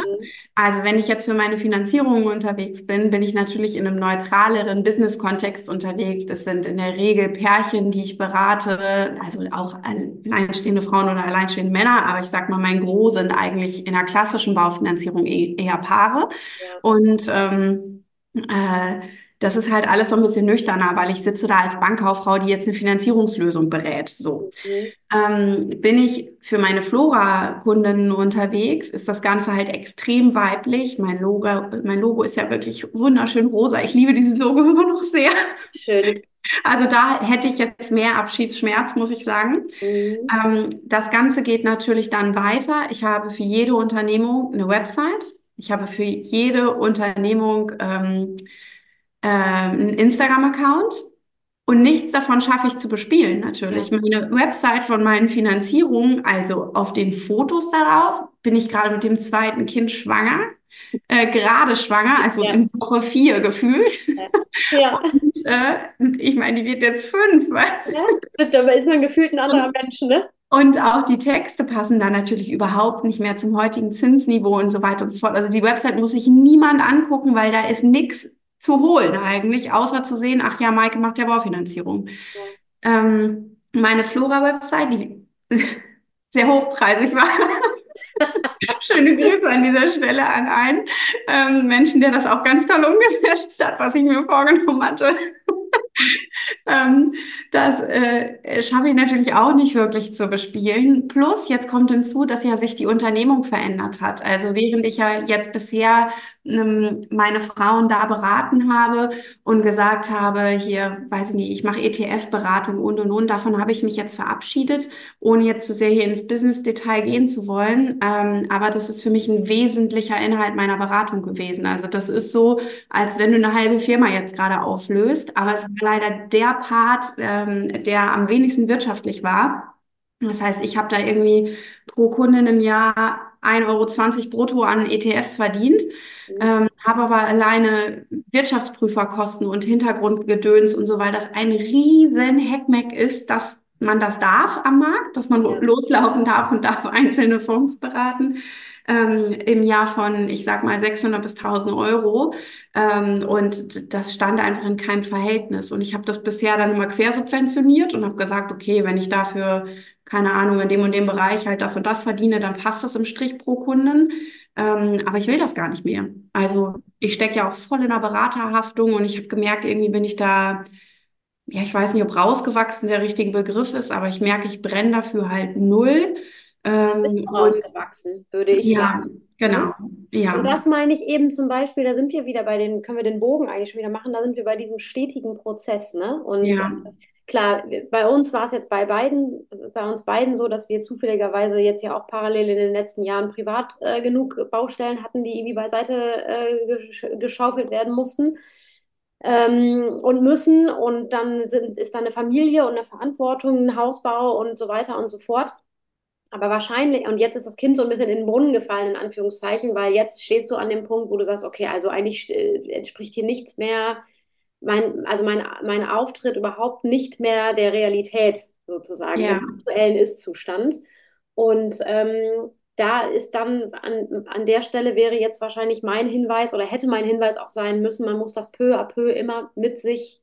Also wenn ich jetzt für meine Finanzierung unterwegs bin, bin ich natürlich in einem neutraleren Business-Kontext unterwegs. Das sind in der Regel Pärchen, die ich berate, also auch alleinstehende Frauen oder alleinstehende Männer. Aber ich sag mal, mein Gros sind eigentlich in der klassischen Baufinanzierung eh- eher Paare. Ja. Und ähm, äh, das ist halt alles so ein bisschen nüchterner, weil ich sitze da als Bankkauffrau, die jetzt eine Finanzierungslösung berät. So. Mhm. Ähm, bin ich für meine Flora-Kundinnen unterwegs, ist das Ganze halt extrem weiblich. Mein Logo, mein Logo ist ja wirklich wunderschön rosa. Ich liebe dieses Logo [laughs] immer noch sehr. Schön. Also da hätte ich jetzt mehr Abschiedsschmerz, muss ich sagen. Mhm. Ähm, das Ganze geht natürlich dann weiter. Ich habe für jede Unternehmung eine Website. Ich habe für jede Unternehmung ähm, äh, einen Instagram-Account. Und nichts davon schaffe ich zu bespielen, natürlich. Meine Website von meinen Finanzierungen, also auf den Fotos darauf, bin ich gerade mit dem zweiten Kind schwanger, äh, gerade schwanger, also Ja. in Woche vier gefühlt. Ja. Und, äh, ich meine, die wird jetzt fünf, weißt du? ja. Da ist man gefühlt ein anderer Mensch, ne? Und auch die Texte passen da natürlich überhaupt nicht mehr zum heutigen Zinsniveau und so weiter und so fort. Also die Website muss sich niemand angucken, weil da ist nichts zu holen eigentlich, außer zu sehen, ach ja, Maike macht ja Baufinanzierung. Ähm, meine Flora-Website, die [laughs] sehr hochpreisig war. [laughs] Schöne Grüße an dieser Stelle an einen ähm, Menschen, der das auch ganz toll umgesetzt hat, was ich mir vorgenommen hatte. [laughs] Ähm, das äh, schaffe ich natürlich auch nicht wirklich zu bespielen. Plus, jetzt kommt hinzu, dass ja sich die Unternehmung verändert hat. Also während ich ja jetzt bisher meine Frauen da beraten habe und gesagt habe, hier, weiß ich nicht, ich mache ETF-Beratung und und und, davon habe ich mich jetzt verabschiedet, ohne jetzt zu sehr hier ins Business-Detail gehen zu wollen. Ähm, aber das ist für mich ein wesentlicher Inhalt meiner Beratung gewesen. Also das ist so, als wenn du eine halbe Firma jetzt gerade auflöst, aber es war leider der Part, ähm, der am wenigsten wirtschaftlich war. Das heißt, ich habe da irgendwie pro Kundin im Jahr 1,20 Euro brutto an ETFs verdient, ähm, habe aber alleine Wirtschaftsprüferkosten und Hintergrundgedöns und so, weil das ein riesen Heckmeck ist, dass man das darf am Markt, dass man loslaufen darf und darf einzelne Fonds beraten. Ähm, im Jahr von, ich sag mal, 600 bis 1000 Euro. Ähm, und das stand einfach in keinem Verhältnis. Und ich habe das bisher dann immer quersubventioniert und habe gesagt, okay, wenn ich dafür, keine Ahnung, in dem und dem Bereich halt das und das verdiene, dann passt das im Strich pro Kunden. Ähm, aber ich will das gar nicht mehr. Also ich stecke ja auch voll in der Beraterhaftung und ich habe gemerkt, irgendwie bin ich da, ja, ich weiß nicht, ob rausgewachsen der richtige Begriff ist, aber ich merke, ich brenne dafür halt null. Ähm, und rausgewachsen, würde ich ja, sagen. genau. Ja. Und das meine ich eben zum Beispiel, da sind wir wieder bei den, können wir den Bogen eigentlich schon wieder machen, da sind wir bei diesem stetigen Prozess, ne? Und Ja. klar, bei uns war es jetzt bei beiden, bei uns beiden so, dass wir zufälligerweise jetzt ja auch parallel in den letzten Jahren privat äh, genug Baustellen hatten, die irgendwie beiseite äh, gesch geschaufelt werden mussten. Ähm, und müssen und dann sind, ist da eine Familie und eine Verantwortung, ein Hausbau und so weiter und so fort. Aber wahrscheinlich, und jetzt ist das Kind so ein bisschen in den Brunnen gefallen, in Anführungszeichen, weil jetzt stehst du an dem Punkt, wo du sagst, okay, also eigentlich äh, entspricht hier nichts mehr, mein, also mein, mein Auftritt überhaupt nicht mehr der Realität sozusagen, Ja. dem aktuellen Ist-Zustand. Und ähm, da ist dann an, an der Stelle wäre jetzt wahrscheinlich mein Hinweis oder hätte mein Hinweis auch sein müssen, man muss das peu à peu immer mit sich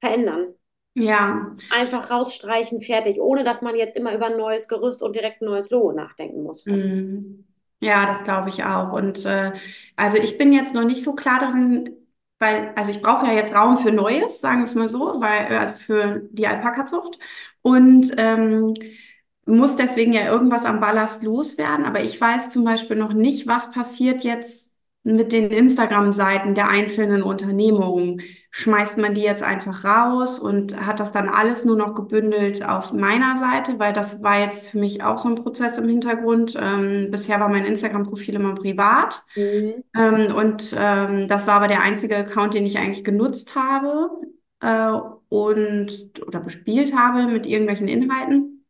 verändern. Ja. Einfach rausstreichen, fertig, ohne dass man jetzt immer über ein neues Gerüst und direkt ein neues Logo nachdenken muss. Mhm. Ja, das glaube ich auch. Und äh, also ich bin jetzt noch nicht so klar darin, weil, also ich brauche ja jetzt Raum für Neues, sagen wir es mal so, weil, also für die Alpaka-Zucht. Und ähm, muss deswegen ja irgendwas am Ballast loswerden. Aber ich weiß zum Beispiel noch nicht, was passiert jetzt mit den Instagram-Seiten der einzelnen Unternehmungen. Schmeißt man die jetzt einfach raus und hat das dann alles nur noch gebündelt auf meiner Seite, weil das war jetzt für mich auch so ein Prozess im Hintergrund. Ähm, bisher war mein Instagram-Profil immer privat. Mhm. Ähm, und ähm, das war aber der einzige Account, den ich eigentlich genutzt habe äh, und oder bespielt habe mit irgendwelchen Inhalten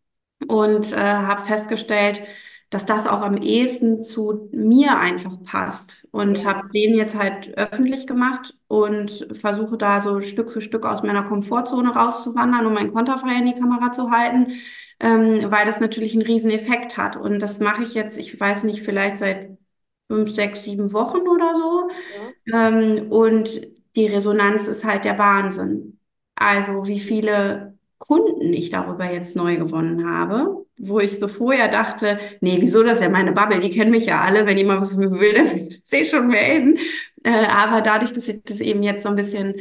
und äh, habe festgestellt, dass das auch am ehesten zu mir einfach passt. Und habe den jetzt halt öffentlich gemacht und versuche da so Stück für Stück aus meiner Komfortzone rauszuwandern, um mein Konterfei in die Kamera zu halten, ähm, weil das natürlich einen riesen Effekt hat. Und das mache ich jetzt, ich weiß nicht, vielleicht seit fünf, sechs, sieben Wochen oder so. ja, Ähm, und die Resonanz ist halt der Wahnsinn. Also wie viele Kunden ich darüber jetzt neu gewonnen habe, wo ich so vorher dachte, nee, wieso das ist ja meine Bubble, die kennen mich ja alle, wenn jemand was will, [laughs] dann will ich schon melden. Äh, aber dadurch, dass ich das eben jetzt so ein bisschen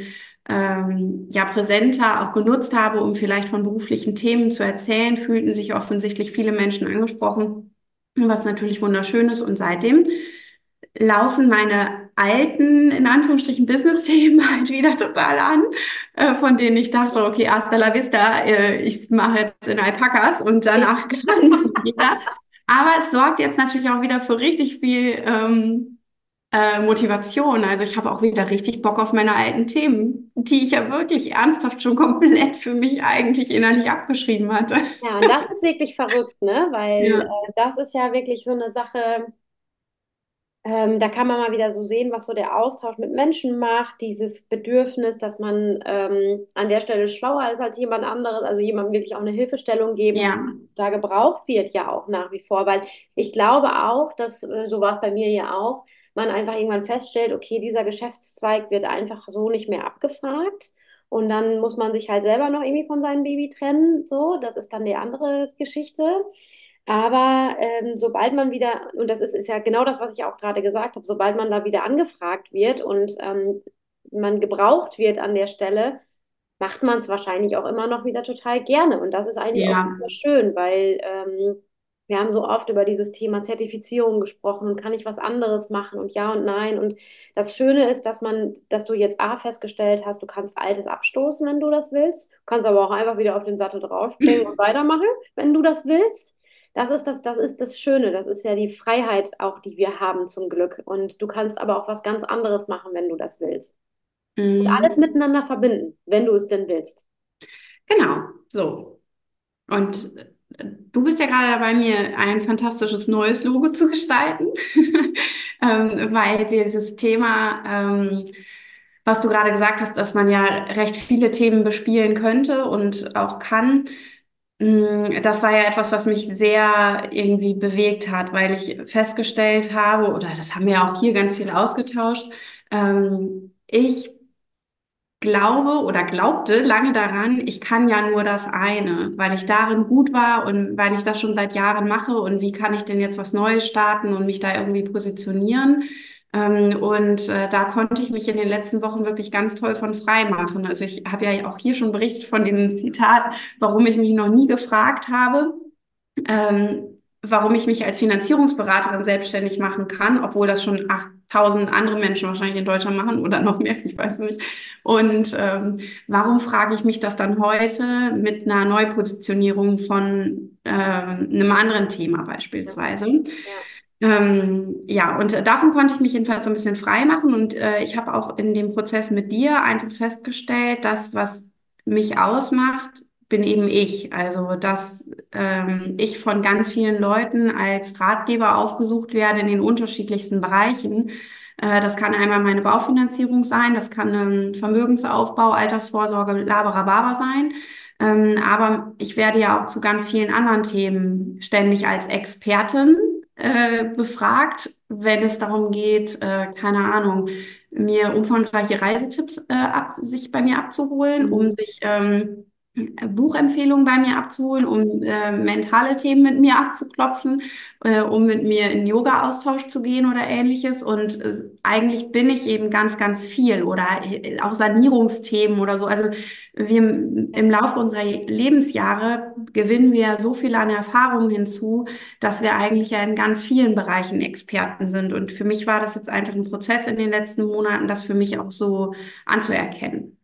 ähm, ja präsenter auch genutzt habe, um vielleicht von beruflichen Themen zu erzählen, fühlten sich offensichtlich viele Menschen angesprochen, was natürlich wunderschön ist. Und seitdem laufen meine alten, in Anführungsstrichen, Business-Themen [laughs] halt wieder total an, äh, von denen ich dachte, okay, hasta la vista, äh, ich mache jetzt in Alpakas und danach [laughs] kann jeder. Aber es sorgt jetzt natürlich auch wieder für richtig viel ähm, äh, Motivation. Also ich habe auch wieder richtig Bock auf meine alten Themen, die ich ja wirklich ernsthaft schon komplett für mich eigentlich innerlich abgeschrieben hatte. ja, und das ist wirklich verrückt, ne? Weil Ja, äh, das ist ja wirklich so eine Sache. Ähm, da kann man mal wieder so sehen, was so der Austausch mit Menschen macht, dieses Bedürfnis, dass man ähm, an der Stelle schlauer ist als jemand anderes, also jemandem wirklich auch eine Hilfestellung geben ja, da gebraucht wird ja auch nach wie vor, weil ich glaube auch, dass, äh, so war es bei mir ja auch, man einfach irgendwann feststellt, okay, dieser Geschäftszweig wird einfach so nicht mehr abgefragt. Und dann muss man sich halt selber noch irgendwie von seinem Baby trennen. So, das ist dann die andere Geschichte. Aber ähm, sobald man wieder, und das ist, ist ja genau das, was ich auch gerade gesagt habe, sobald man da wieder angefragt wird und ähm, man gebraucht wird an der Stelle, macht man es wahrscheinlich auch immer noch wieder total gerne. Und das ist eigentlich auch ja, super schön, weil ähm, wir haben so oft über dieses Thema Zertifizierung gesprochen und kann ich was anderes machen und ja und nein. Und das Schöne ist, dass man, dass du jetzt A festgestellt hast, du kannst Altes abstoßen, wenn du das willst. Du kannst aber auch einfach wieder auf den Sattel draufspringen [laughs] und weitermachen, wenn du das willst. Das ist das, das ist das Schöne. Das ist ja die Freiheit auch, die wir haben zum Glück. Und du kannst aber auch was ganz anderes machen, wenn du das willst. Und alles mhm. miteinander verbinden, wenn du es denn willst. Genau, so. Und äh, du bist ja gerade dabei, mir ein fantastisches neues Logo zu gestalten, [laughs] ähm, weil dieses Thema, ähm, was du gerade gesagt hast, dass man ja recht viele Themen bespielen könnte und auch kann, das war ja etwas, was mich sehr irgendwie bewegt hat, weil ich festgestellt habe, oder das haben wir auch hier ganz viel ausgetauscht, ähm, ich glaube oder glaubte lange daran, ich kann ja nur das eine, weil ich darin gut war und weil ich das schon seit Jahren mache und wie kann ich denn jetzt was Neues starten und mich da irgendwie positionieren. Ähm, und äh, da konnte ich mich in den letzten Wochen wirklich ganz toll von frei machen. Also ich habe ja auch hier schon berichtet von diesem Zitat, warum ich mich noch nie gefragt habe ähm, warum ich mich als Finanzierungsberaterin selbstständig machen kann, obwohl das schon 8000 andere Menschen wahrscheinlich in Deutschland machen oder noch mehr, ich weiß nicht. Und ähm, warum frage ich mich das dann heute mit einer Neupositionierung von einem anderen Thema beispielsweise? ja, Ähm, ja, und davon konnte ich mich jedenfalls so ein bisschen frei machen und äh, ich habe auch in dem Prozess mit dir einfach festgestellt, dass was mich ausmacht, bin eben ich. Also, dass ähm, ich von ganz vielen Leuten als Ratgeber aufgesucht werde in den unterschiedlichsten Bereichen. Äh, das kann einmal meine Baufinanzierung sein, das kann ein Vermögensaufbau, Altersvorsorge, Laberababa sein. Ähm, aber ich werde ja auch zu ganz vielen anderen Themen ständig als Expertin äh, befragt, wenn es darum geht, äh, keine Ahnung, mir umfangreiche Reisetipps äh, ab, sich bei mir abzuholen, um Mhm. sich ähm, Buchempfehlungen bei mir abzuholen, um äh, mentale Themen mit mir abzuklopfen, äh, um mit mir in Yoga-Austausch zu gehen oder ähnliches. Und äh, eigentlich bin ich eben ganz, ganz viel oder äh, auch Sanierungsthemen oder so. Also wir im Laufe unserer Lebensjahre gewinnen wir so viel an Erfahrung hinzu, dass wir eigentlich ja in ganz vielen Bereichen Experten sind. Und für mich war das jetzt einfach ein Prozess in den letzten Monaten, das für mich auch so anzuerkennen.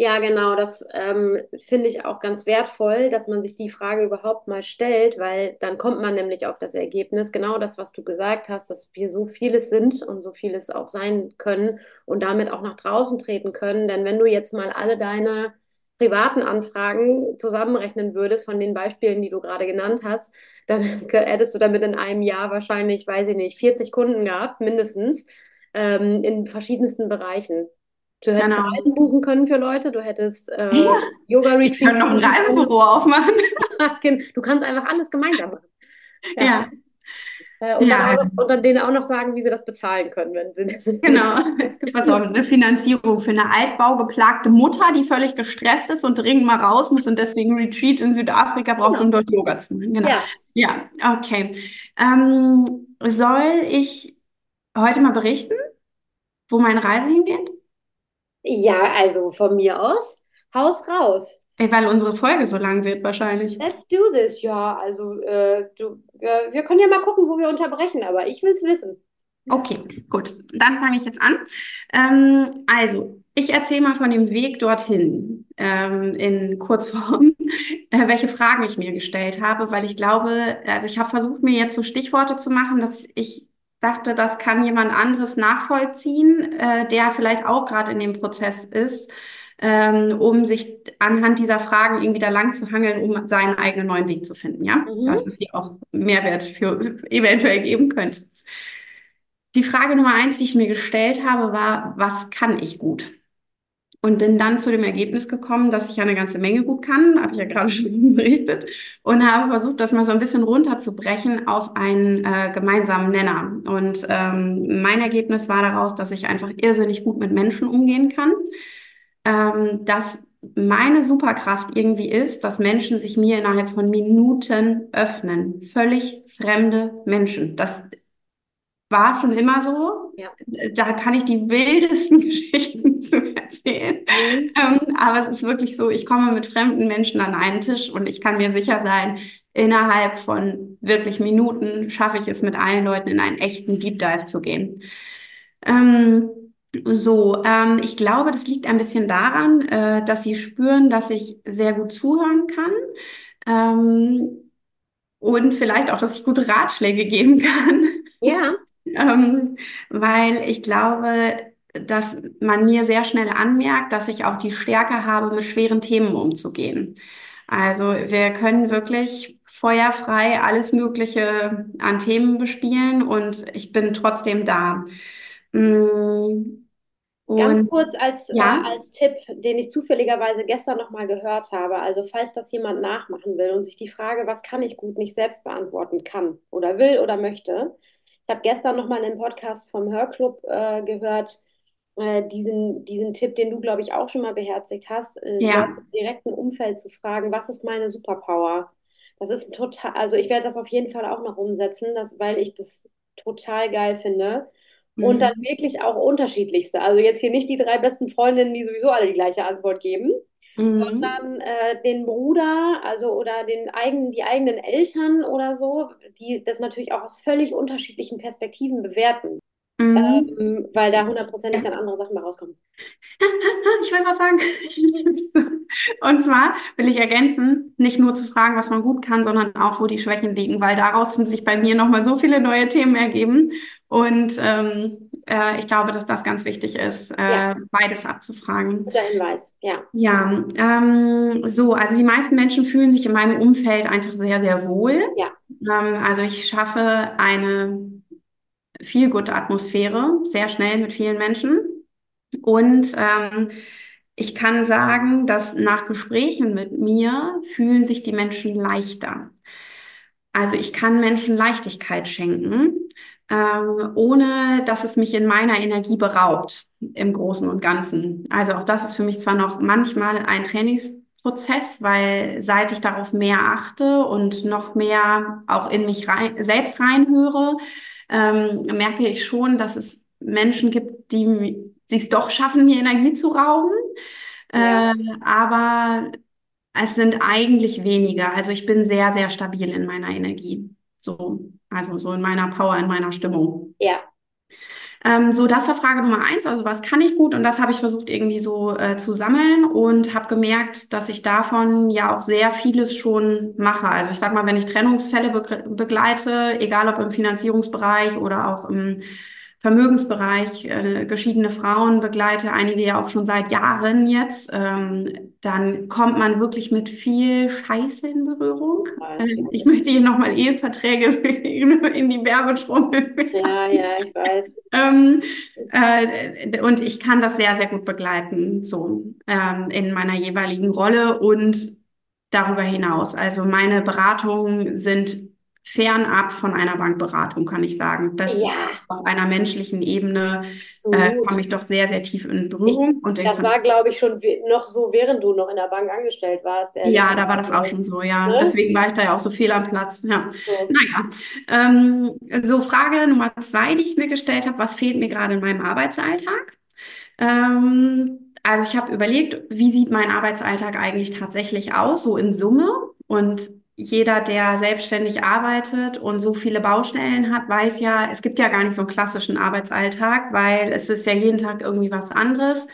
Ja, genau, das ähm, finde ich auch ganz wertvoll, dass man sich die Frage überhaupt mal stellt, weil dann kommt man nämlich auf das Ergebnis, genau das, was du gesagt hast, dass wir so vieles sind und so vieles auch sein können und damit auch nach draußen treten können. Denn wenn du jetzt mal alle deine privaten Anfragen zusammenrechnen würdest von den Beispielen, die du gerade genannt hast, dann [laughs] hättest du damit in einem Jahr wahrscheinlich, weiß ich nicht, 40 Kunden gehabt, mindestens, ähm, in verschiedensten Bereichen. Du hättest Genau. Reisen buchen können für Leute, du hättest äh, Ja, Yoga-Retreats können noch ein. Reisebüro aufmachen. [laughs] Du kannst einfach alles gemeinsam machen. Ja. Ja, Äh, und dann, ja, auch, und dann denen auch noch sagen, wie sie das bezahlen können, wenn sie das [laughs] genau. Pass auf, eine Finanzierung für eine altbaugeplagte Mutter, die völlig gestresst ist und dringend mal raus muss und deswegen Retreat in Südafrika braucht, Genau. um dort Yoga zu machen. Genau. Ja, Ja, okay. Ähm, soll ich heute mal berichten, wo meine Reise hingeht? Ja, also von mir aus, Haus raus. Ey, weil unsere Folge so lang wird wahrscheinlich. Let's do this. Ja, also äh, du, wir, wir können ja mal gucken, wo wir unterbrechen, aber ich will es wissen. Okay, gut. Dann fange ich jetzt an. Ähm, also, ich erzähle mal von dem Weg dorthin ähm, in Kurzform, [laughs] äh, welche Fragen ich mir gestellt habe, weil ich glaube, also ich habe versucht, mir jetzt so Stichworte zu machen, dass ich dachte, das kann jemand anderes nachvollziehen, äh, der vielleicht auch gerade in dem Prozess ist, ähm, um sich anhand dieser Fragen irgendwie da lang zu hangeln, um seinen eigenen neuen Weg zu finden, ja? Mhm. Dass es hier auch Mehrwert für [laughs] eventuell geben könnte. Die Frage Nummer eins, die ich mir gestellt habe, war, was kann ich gut? Und bin dann zu dem Ergebnis gekommen, dass ich eine ganze Menge gut kann, habe ich ja gerade [laughs] schon berichtet, und habe versucht, das mal so ein bisschen runterzubrechen auf einen äh, gemeinsamen Nenner. Und ähm, mein Ergebnis war daraus, dass ich einfach irrsinnig gut mit Menschen umgehen kann, ähm, dass meine Superkraft irgendwie ist, dass Menschen sich mir innerhalb von Minuten öffnen. Völlig fremde Menschen. Das war schon immer so. Ja. Da kann ich die wildesten [laughs] Geschichten zu erzählen. Mhm. Ähm, aber es ist wirklich so, ich komme mit fremden Menschen an einen Tisch und ich kann mir sicher sein, innerhalb von wirklich Minuten schaffe ich es mit allen Leuten in einen echten Deep Dive zu gehen. Ähm, so, ähm, ich glaube, das liegt ein bisschen daran, äh, dass sie spüren, dass ich sehr gut zuhören kann. Ähm, und vielleicht auch, dass ich gute Ratschläge geben kann. Ja, Ähm, weil ich glaube, dass man mir sehr schnell anmerkt, dass ich auch die Stärke habe, mit schweren Themen umzugehen. Also wir können wirklich feuerfrei alles Mögliche an Themen bespielen und ich bin trotzdem da. Mm, ganz Und kurz als, äh, ja, als Tipp, den ich zufälligerweise gestern nochmal gehört habe. Also falls das jemand nachmachen will und sich die Frage, was kann ich gut, nicht selbst beantworten kann oder will oder möchte. Ich habe gestern nochmal einen Podcast vom Hörclub äh, gehört, äh, diesen, diesen Tipp, den du, glaube ich, auch schon mal beherzigt hast, äh, ja, im direkten Umfeld zu fragen, was ist meine Superpower? Das ist total, also ich werde das auf jeden Fall auch noch umsetzen, das, weil ich das total geil finde. Und dann mhm, wirklich auch unterschiedlichste. Also jetzt hier nicht die drei besten Freundinnen, die sowieso alle die gleiche Antwort geben, mhm, sondern äh, den Bruder, also oder den eigenen, die eigenen Eltern oder so, die das natürlich auch aus völlig unterschiedlichen Perspektiven bewerten, mhm. ähm, weil da hundertprozentig dann andere Sachen bei rauskommen. [laughs] Ich will was sagen. [laughs] Und zwar will ich ergänzen, nicht nur zu fragen, was man gut kann, sondern auch, wo die Schwächen liegen, weil daraus haben sich bei mir nochmal so viele neue Themen ergeben. Und ähm, äh, ich glaube, dass das ganz wichtig ist, Ja, äh, beides abzufragen. guter Hinweis. Ja, Ja, ähm, so, also die meisten Menschen fühlen sich in meinem Umfeld einfach sehr, sehr wohl. ja, Ähm, also ich schaffe eine Feel-Good-Atmosphäre sehr schnell mit vielen Menschen. Und ähm, ich kann sagen, dass nach Gesprächen mit mir fühlen sich die Menschen leichter. Also ich kann Menschen Leichtigkeit schenken, ähm, ohne dass es mich in meiner Energie beraubt, im Großen und Ganzen. Also auch das ist für mich zwar noch manchmal ein Trainingsprozess, weil seit ich darauf mehr achte und noch mehr auch in mich rein, selbst reinhöre, ähm, merke ich schon, dass es Menschen gibt, die es doch schaffen, mir Energie zu rauben. ja, Äh, aber es sind eigentlich weniger. Also ich bin sehr, sehr stabil in meiner Energie. So, also so in meiner Power, in meiner Stimmung. ja, Ähm, so, das war Frage Nummer eins. Also was kann ich gut? Und das habe ich versucht irgendwie so äh, zu sammeln und habe gemerkt, dass ich davon ja auch sehr vieles schon mache. Also ich sag mal, wenn ich Trennungsfälle be begleite, egal ob im Finanzierungsbereich oder auch im Vermögensbereich, äh, geschiedene Frauen begleite, einige ja auch schon seit Jahren jetzt, ähm, dann kommt man wirklich mit viel Scheiße in Berührung. Äh, ich möchte hier nochmal Eheverträge [laughs] in die Werbetrommel. Ja, ja, ich weiß. [laughs] ähm, äh, und ich kann das sehr, sehr gut begleiten, so ähm, in meiner jeweiligen Rolle und darüber hinaus. Also meine Beratungen sind fernab von einer Bankberatung, kann ich sagen. Das Ja, auf einer menschlichen Ebene, äh, absolut. komme ich doch sehr, sehr tief in Ich, Berührung und in das war, glaube ich, schon noch so, während du noch in der Bank angestellt warst, Ja, da war das auch ehrlicherweise. schon so, ja. Ne? Deswegen war ich da ja auch so fehl am Platz. Ja. So. Naja, ähm, so Frage Nummer zwei, die ich mir gestellt habe, was fehlt mir gerade in meinem Arbeitsalltag? Ähm, also ich habe überlegt, wie sieht mein Arbeitsalltag eigentlich tatsächlich aus, so in Summe? Und jeder, der selbstständig arbeitet und so viele Baustellen hat, weiß ja, es gibt ja gar nicht so einen klassischen Arbeitsalltag, weil es ist ja jeden Tag irgendwie was anderes.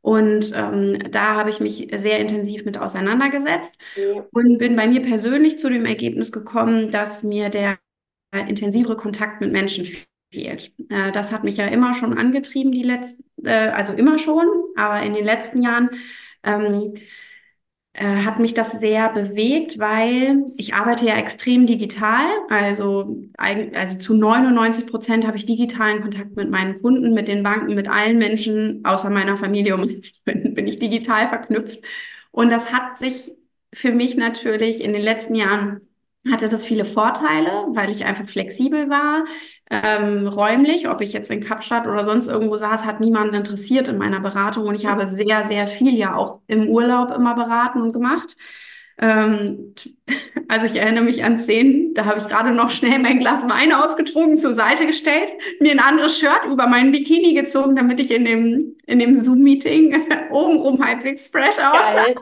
Und ähm, da habe ich mich sehr intensiv mit auseinandergesetzt Ja, und bin bei mir persönlich zu dem Ergebnis gekommen, dass mir der intensivere Kontakt mit Menschen fehlt. Äh, das hat mich ja immer schon angetrieben, die letzten, äh, also immer schon, aber in den letzten Jahren ähm, äh, hat mich das sehr bewegt, weil ich arbeite ja extrem digital. Also, also zu 99 Prozent habe ich digitalen Kontakt mit meinen Kunden, mit den Banken, mit allen Menschen, außer meiner Familie und Freunden bin ich digital verknüpft. Und das hat sich für mich natürlich in den letzten Jahren hatte das viele Vorteile, weil ich einfach flexibel war. Ähm, räumlich, ob ich jetzt in Kapstadt oder sonst irgendwo saß, hat niemanden interessiert in meiner Beratung. Und ich habe sehr, sehr viel ja auch im Urlaub immer beraten und gemacht. Ähm, [laughs] also ich erinnere mich an Szenen, da habe ich gerade noch schnell mein Glas Wein ausgetrunken, zur Seite gestellt, mir ein anderes Shirt über meinen Bikini gezogen, damit ich in dem, in dem Zoom-Meeting [laughs] obenrum halbwegs fresh aussah.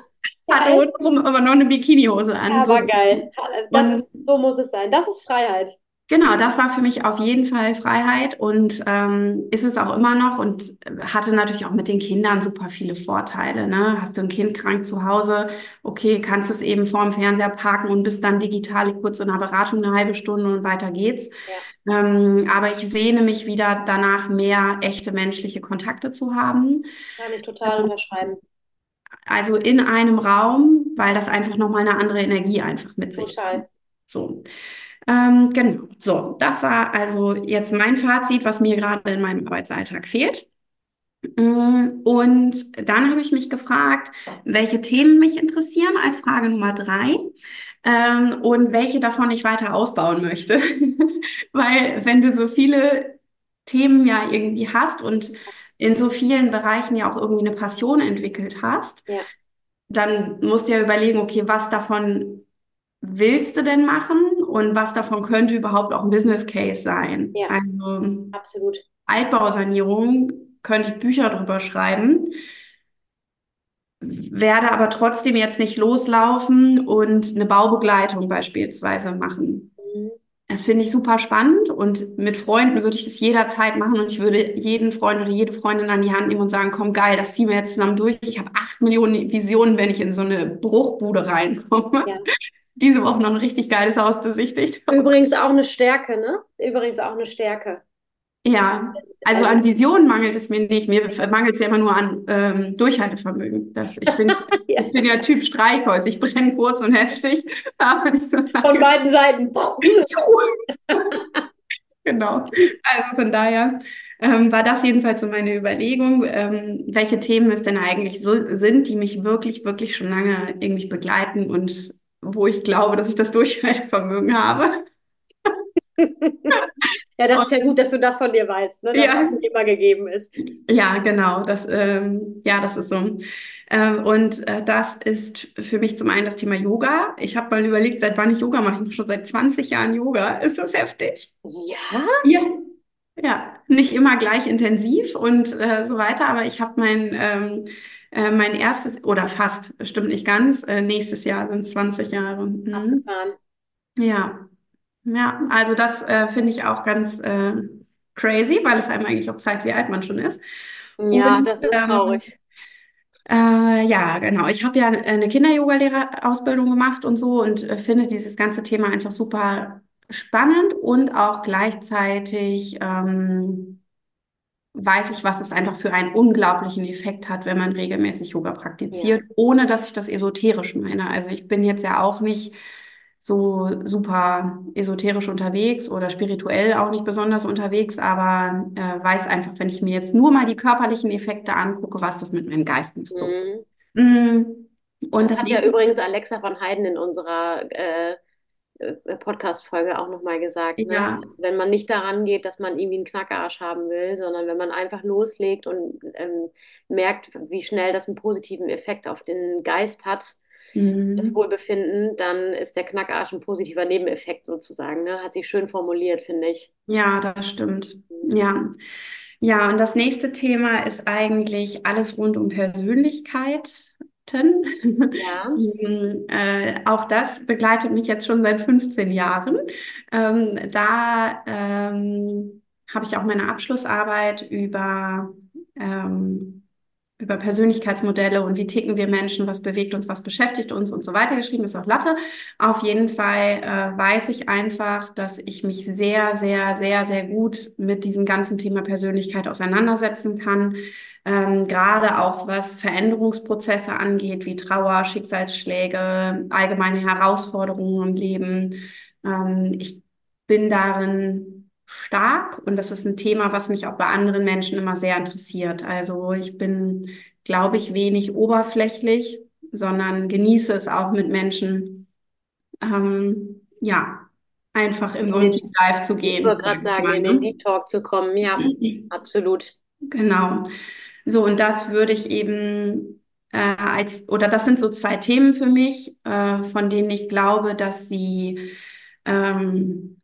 Hatte untenrum aber noch eine Bikinihose an. Ja, So. war geil. Das, Und so muss es sein. Das ist Freiheit. Genau, das war für mich auf jeden Fall Freiheit und ähm, ist es auch immer noch und hatte natürlich auch mit den Kindern super viele Vorteile. Ne? Hast du ein Kind krank zu Hause, okay, kannst es eben vorm Fernseher parken und bist dann digital kurz in einer Beratung eine halbe Stunde und weiter geht's. Ja, Ähm, aber ich sehne mich wieder danach, mehr echte menschliche Kontakte zu haben. kann ich total unterschreiben. Also in einem Raum, weil das einfach nochmal eine andere Energie einfach mit sich bringt. Total. So. Ähm, genau. So, das war also jetzt mein Fazit, was mir gerade in meinem Arbeitsalltag fehlt. Mm, Und dann habe ich mich gefragt, welche Themen mich interessieren als Frage Nummer drei, ähm, und welche davon ich weiter ausbauen möchte. [laughs] Weil wenn du so viele Themen ja irgendwie hast und in so vielen Bereichen ja auch irgendwie eine Passion entwickelt hast, Ja, dann musst du ja überlegen, okay, was davon willst du denn machen und was davon könnte überhaupt auch ein Business Case sein? ja, Also absolut. Altbausanierung könnte ich Bücher drüber schreiben, werde aber trotzdem jetzt nicht loslaufen und eine Baubegleitung beispielsweise machen. Mhm. Das finde ich super spannend und mit Freunden würde ich das jederzeit machen und ich würde jeden Freund oder jede Freundin an die Hand nehmen und sagen, komm geil, das ziehen wir jetzt zusammen durch. Ich habe acht Millionen Visionen, wenn ich in so eine Bruchbude reinkomme. Ja. Diese Woche noch ein richtig geiles Haus besichtigt. [laughs] Übrigens auch eine Stärke, ne? Übrigens auch eine Stärke. Ja, also Also, an Visionen mangelt es mir nicht. Mir mangelt es ja immer nur an ähm, Durchhaltevermögen. Das, ich bin, [laughs] ja, ich bin ja Typ Streichholz. Ich brenne kurz und heftig, [laughs] aber nicht so von lange. beiden Seiten. Genau. Also von daher ähm, war das jedenfalls so meine Überlegung, ähm, welche Themen es denn eigentlich so sind, die mich wirklich, wirklich schon lange irgendwie begleiten und wo ich glaube, dass ich das Durchhaltevermögen habe. [laughs] Ja, das ist ja gut, dass du das von dir weißt, ne? Dass Ja. das immer gegeben ist. Ja, genau. Das, ähm, ja, das ist so. Ähm, und äh, das ist für mich zum einen das Thema Yoga. Ich habe mal überlegt, seit wann ich Yoga mache. Ich mache schon seit 20 Jahren Yoga. Ist das heftig? Ja? Ja. Ja, nicht immer gleich intensiv und äh, so weiter, aber ich habe mein, ähm, äh, mein erstes, oder fast, stimmt nicht ganz, äh, nächstes Jahr sind 20 Jahre. Mhm. Ja, ja, also das äh, finde ich auch ganz äh, crazy, weil es einem eigentlich auch zeigt, wie alt man schon ist. Ja, Und das ist ähm, traurig. äh, ja, genau. Ich habe ja eine Kinder-Yoga-Lehrerausbildung gemacht und so und äh, finde dieses ganze Thema einfach super spannend und auch gleichzeitig ähm, weiß ich, was es einfach für einen unglaublichen Effekt hat, wenn man regelmäßig Yoga Ja. praktiziert, ohne dass ich das esoterisch meine. Also ich bin jetzt ja auch nicht so super esoterisch unterwegs oder spirituell auch nicht besonders unterwegs, aber äh, weiß einfach, wenn ich mir jetzt nur mal die körperlichen Effekte angucke, was das mit meinem Geist macht. So. Mhm. Mm. Und Das das hat ja übrigens Alexa von Heiden in unserer äh, Podcast-Folge auch nochmal gesagt, ne? ja, Also wenn man nicht daran geht, dass man irgendwie einen Knackerarsch haben will, sondern wenn man einfach loslegt und ähm, merkt, wie schnell das einen positiven Effekt auf den Geist hat, das mm. Wohlbefinden, dann ist der Knackerarsch ein positiver Nebeneffekt sozusagen, ne? Hat sie schön formuliert, finde ich. Ja, das stimmt. Ja. Ja, und das nächste Thema ist eigentlich alles rund um Persönlichkeiten. Ja, [laughs] Ähm, äh, auch das begleitet mich jetzt schon seit 15 Jahren. Ähm, da ähm, habe ich auch meine Abschlussarbeit über ähm, über Persönlichkeitsmodelle und wie ticken wir Menschen, was bewegt uns, was beschäftigt uns und so weiter geschrieben, ist auch Latte. Auf jeden Fall äh, weiß ich einfach, dass ich mich sehr, sehr, sehr, sehr gut mit diesem ganzen Thema Persönlichkeit auseinandersetzen kann. Ähm, gerade auch was Veränderungsprozesse angeht, wie Trauer, Schicksalsschläge, allgemeine Herausforderungen im Leben. Ähm, ich bin darin stark und das ist ein Thema, was mich auch bei anderen Menschen immer sehr interessiert. Also ich bin, glaube ich, wenig oberflächlich, sondern genieße es auch mit Menschen, ähm, ja, einfach in so in ein den, Deep Dive zu ich gehen, wollte sag gerade ich sagen, mal, in den ne? Deep Talk zu kommen, ja, [clears throat] absolut. Genau. So, und das würde ich eben äh, als, oder das sind so zwei Themen für mich, äh, von denen ich glaube, dass sie ähm,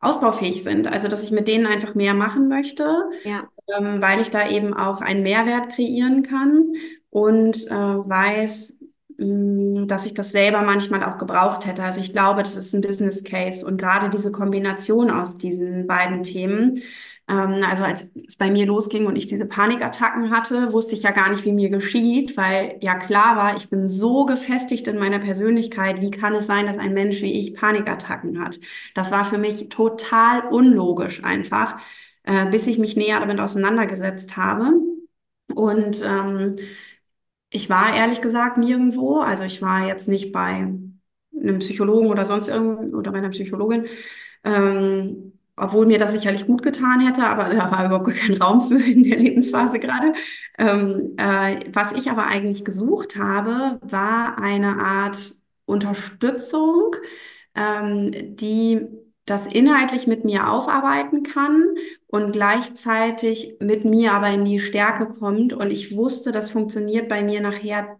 ausbaufähig sind. Also, dass ich mit denen einfach mehr machen möchte, Ja. ähm, weil ich da eben auch einen Mehrwert kreieren kann und äh, weiß, mh, dass ich das selber manchmal auch gebraucht hätte. Also ich glaube, das ist ein Business Case und gerade diese Kombination aus diesen beiden Themen. Ähm, also als es bei mir losging und ich diese Panikattacken hatte, wusste ich ja gar nicht, wie mir geschieht, weil ja klar war, ich bin so gefestigt in meiner Persönlichkeit. Wie kann es sein, dass ein Mensch wie ich Panikattacken hat? Das war für mich total unlogisch einfach äh, bis ich mich näher damit auseinandergesetzt habe. Und ähm, ich war ehrlich gesagt nirgendwo. Also ich war jetzt nicht bei einem Psychologen oder sonst irgend oder bei einer Psychologin. Ähm, obwohl mir das sicherlich gut getan hätte, aber da war überhaupt kein Raum für in der Lebensphase gerade. Ähm, äh, was ich aber eigentlich gesucht habe, war eine Art Unterstützung, ähm, die das inhaltlich mit mir aufarbeiten kann und gleichzeitig mit mir aber in die Stärke kommt. Und ich wusste, das funktioniert bei mir nachher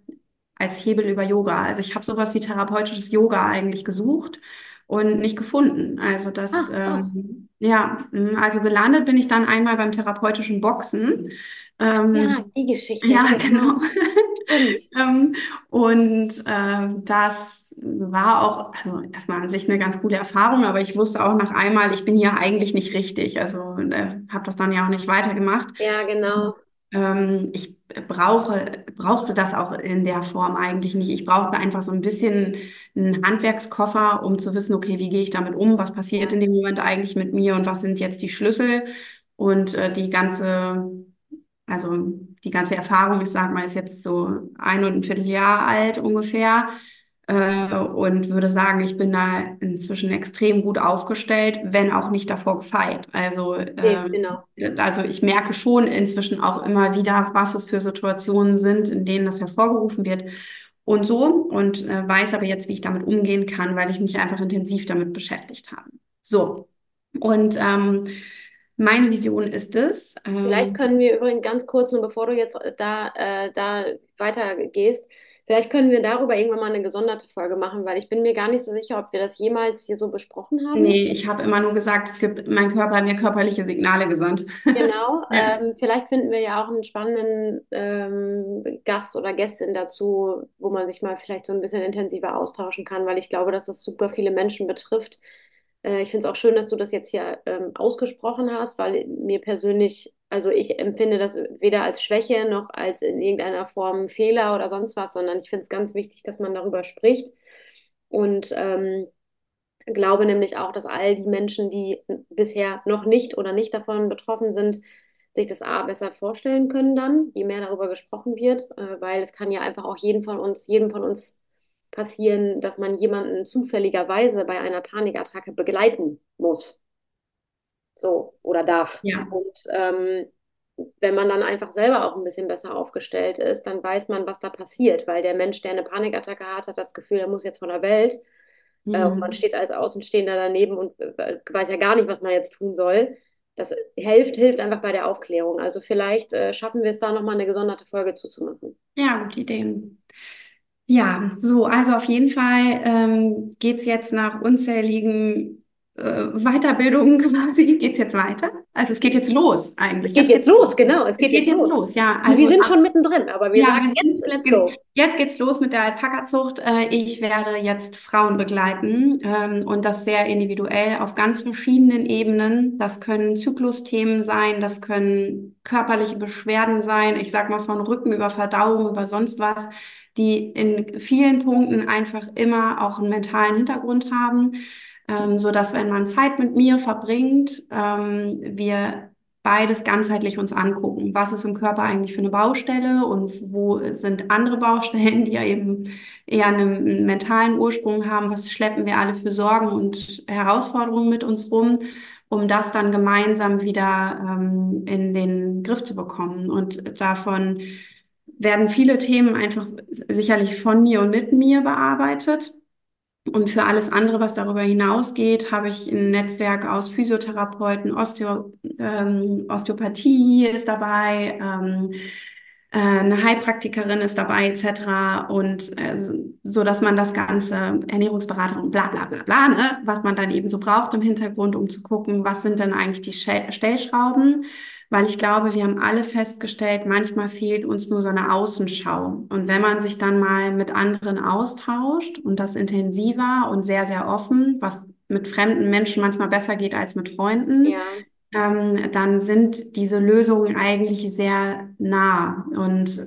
als Hebel über Yoga. Also ich habe sowas wie therapeutisches Yoga eigentlich gesucht und nicht gefunden. Also das, krass. ähm, ja, mh, also gelandet bin ich dann einmal beim therapeutischen Boxen. Ja, Ähm, die Geschichte, ja, ja, [laughs] genau. Ähm, und äh, das war auch, also erstmal an sich eine ganz coole Erfahrung, aber ich wusste auch nach einmal, ich bin hier eigentlich nicht richtig. Also äh, habe das dann ja auch nicht weitergemacht. Ja, genau. Ähm, ich brauche, brauchte das auch in der Form eigentlich nicht. Ich brauchte einfach so ein bisschen einen Handwerkskoffer, um zu wissen, okay, wie gehe ich damit um? Was passiert in dem Moment eigentlich mit mir und was sind jetzt die Schlüssel? Und äh, die ganze, also die ganze Erfahrung, ich sag mal, ist jetzt so ein und ein Vierteljahr alt ungefähr. Äh, und würde sagen, ich bin da inzwischen extrem gut aufgestellt, wenn auch nicht davor gefeit. Also, ähm, genau. also ich merke schon inzwischen auch immer wieder, was es für Situationen sind, in denen das hervorgerufen wird und so. Und äh, weiß aber jetzt, wie ich damit umgehen kann, weil ich mich einfach intensiv damit beschäftigt habe. So. Und ähm, meine Vision ist es, Vielleicht ähm, können wir übrigens ganz kurz, nur bevor du jetzt da, äh, da weitergehst, vielleicht können wir darüber irgendwann mal eine gesonderte Folge machen, weil ich bin mir gar nicht so sicher, ob wir das jemals hier so besprochen haben. nee, ich habe immer nur gesagt, es gibt, mein Körper hat mir körperliche Signale gesandt. Genau, [laughs] Ja. ähm, vielleicht finden wir ja auch einen spannenden ähm, Gast oder Gästin dazu, wo man sich mal vielleicht so ein bisschen intensiver austauschen kann, weil ich glaube, dass das super viele Menschen betrifft. Äh, ich finde es auch schön, dass du das jetzt hier ähm, ausgesprochen hast, weil mir persönlich, also ich empfinde das weder als Schwäche noch als in irgendeiner Form Fehler oder sonst was, sondern ich finde es ganz wichtig, dass man darüber spricht. Und ähm, glaube nämlich auch, dass all die Menschen, die bisher noch nicht oder nicht davon betroffen sind, sich das A besser vorstellen können dann, je mehr darüber gesprochen wird, äh, weil es kann ja einfach auch jeden von uns, jedem von uns passieren, dass man jemanden zufälligerweise bei einer Panikattacke begleiten muss. So, oder darf. Ja. Und ähm, wenn man dann einfach selber auch ein bisschen besser aufgestellt ist, dann weiß man, was da passiert, weil der Mensch, der eine Panikattacke hat, hat das Gefühl, er muss jetzt von der Welt. Äh, und man Mhm. steht als Außenstehender daneben und äh, weiß ja gar nicht, was man jetzt tun soll. Das hilft, hilft einfach bei der Aufklärung. Also vielleicht äh, schaffen wir es da nochmal eine gesonderte Folge zuzumachen. Ja, gute Idee. Ja, so, also auf jeden Fall ähm, geht's jetzt nach unzähligen äh, Weiterbildungen [laughs] quasi, geht's jetzt weiter. Also es geht jetzt los Es eigentlich. geht Jetzt jetzt los. genau, es Es geht geht jetzt los. los, ja. Und wir Also sind schon mittendrin, aber wir Ja, sagen wir jetzt, let's go. jetzt geht's los mit der Alpaka-Zucht. Äh, Ich werde jetzt Frauen begleiten ähm, und das sehr individuell auf ganz verschiedenen Ebenen. Das können Zyklusthemen sein, das können körperliche Beschwerden sein. Ich sag mal von Rücken über Verdauung über sonst was, die in vielen Punkten einfach immer auch einen mentalen Hintergrund haben, ähm, so dass wenn man Zeit mit mir verbringt, ähm, wir beides ganzheitlich uns angucken. Was ist im Körper eigentlich für eine Baustelle und wo sind andere Baustellen, die ja eben eher einen mentalen Ursprung haben? Was schleppen wir alle für Sorgen und Herausforderungen mit uns rum, um das dann gemeinsam wieder ähm, in den Griff zu bekommen? Und davon werden viele Themen einfach sicherlich von mir und mit mir bearbeitet. Und für alles andere, was darüber hinausgeht, habe ich ein Netzwerk aus Physiotherapeuten, Osteo, ähm, Osteopathie ist dabei, ähm, äh, eine Heilpraktikerin ist dabei, etc. Und äh, so, dass man das Ganze, Ernährungsberaterin, bla bla bla bla, ne, was man dann eben so braucht im Hintergrund, um zu gucken, was sind denn eigentlich die Stell- Stellschrauben. Weil ich glaube, wir haben alle festgestellt, manchmal fehlt uns nur so eine Außenschau. Und wenn man sich dann mal mit anderen austauscht und das intensiver und sehr, sehr offen, was mit fremden Menschen manchmal besser geht als mit Freunden, Ja, ähm, dann sind diese Lösungen eigentlich sehr nah. Und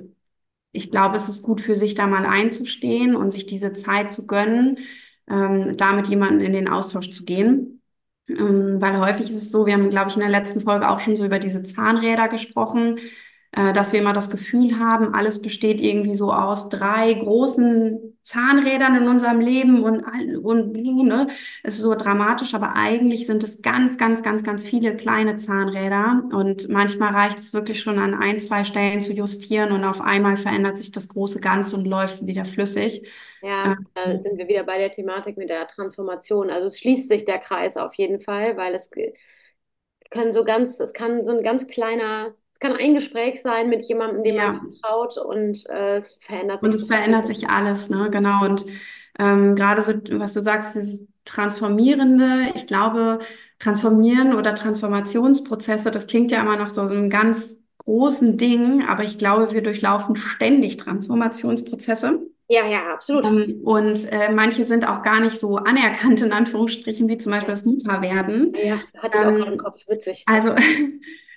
ich glaube, es ist gut für sich da mal einzustehen und sich diese Zeit zu gönnen, ähm, da mit jemandem in den Austausch zu gehen. Ähm, weil häufig ist es so, wir haben, glaube ich, in der letzten Folge auch schon so über diese Zahnräder gesprochen, dass wir immer das Gefühl haben, alles besteht irgendwie so aus drei großen Zahnrädern in unserem Leben und, und ne, es ist so dramatisch, aber eigentlich sind es ganz, ganz, ganz, ganz viele kleine Zahnräder und manchmal reicht es wirklich schon an ein, zwei Stellen zu justieren und auf einmal verändert sich das große Ganze und läuft wieder flüssig. ja, da Ähm, sind wir wieder bei der Thematik mit der Transformation. Also es schließt sich der Kreis auf jeden Fall, weil es ge- können so ganz, es kann so ein ganz kleiner, kann ein Gespräch sein mit jemandem, dem man ja. vertraut und äh, es verändert Und sich es so verändert sich alles, ne? Genau. Und ähm, gerade so, was du sagst, dieses Transformierende, ich glaube, Transformieren oder Transformationsprozesse, das klingt ja immer nach so einem ganz großen Ding, aber ich glaube, wir durchlaufen ständig Transformationsprozesse. Ja, ja, absolut. Ähm, und äh, manche sind auch gar nicht so anerkannt, in Anführungsstrichen, wie zum Beispiel das Mutterwerden. Ja, hatte ich auch gerade im Ähm, Kopf, witzig. also,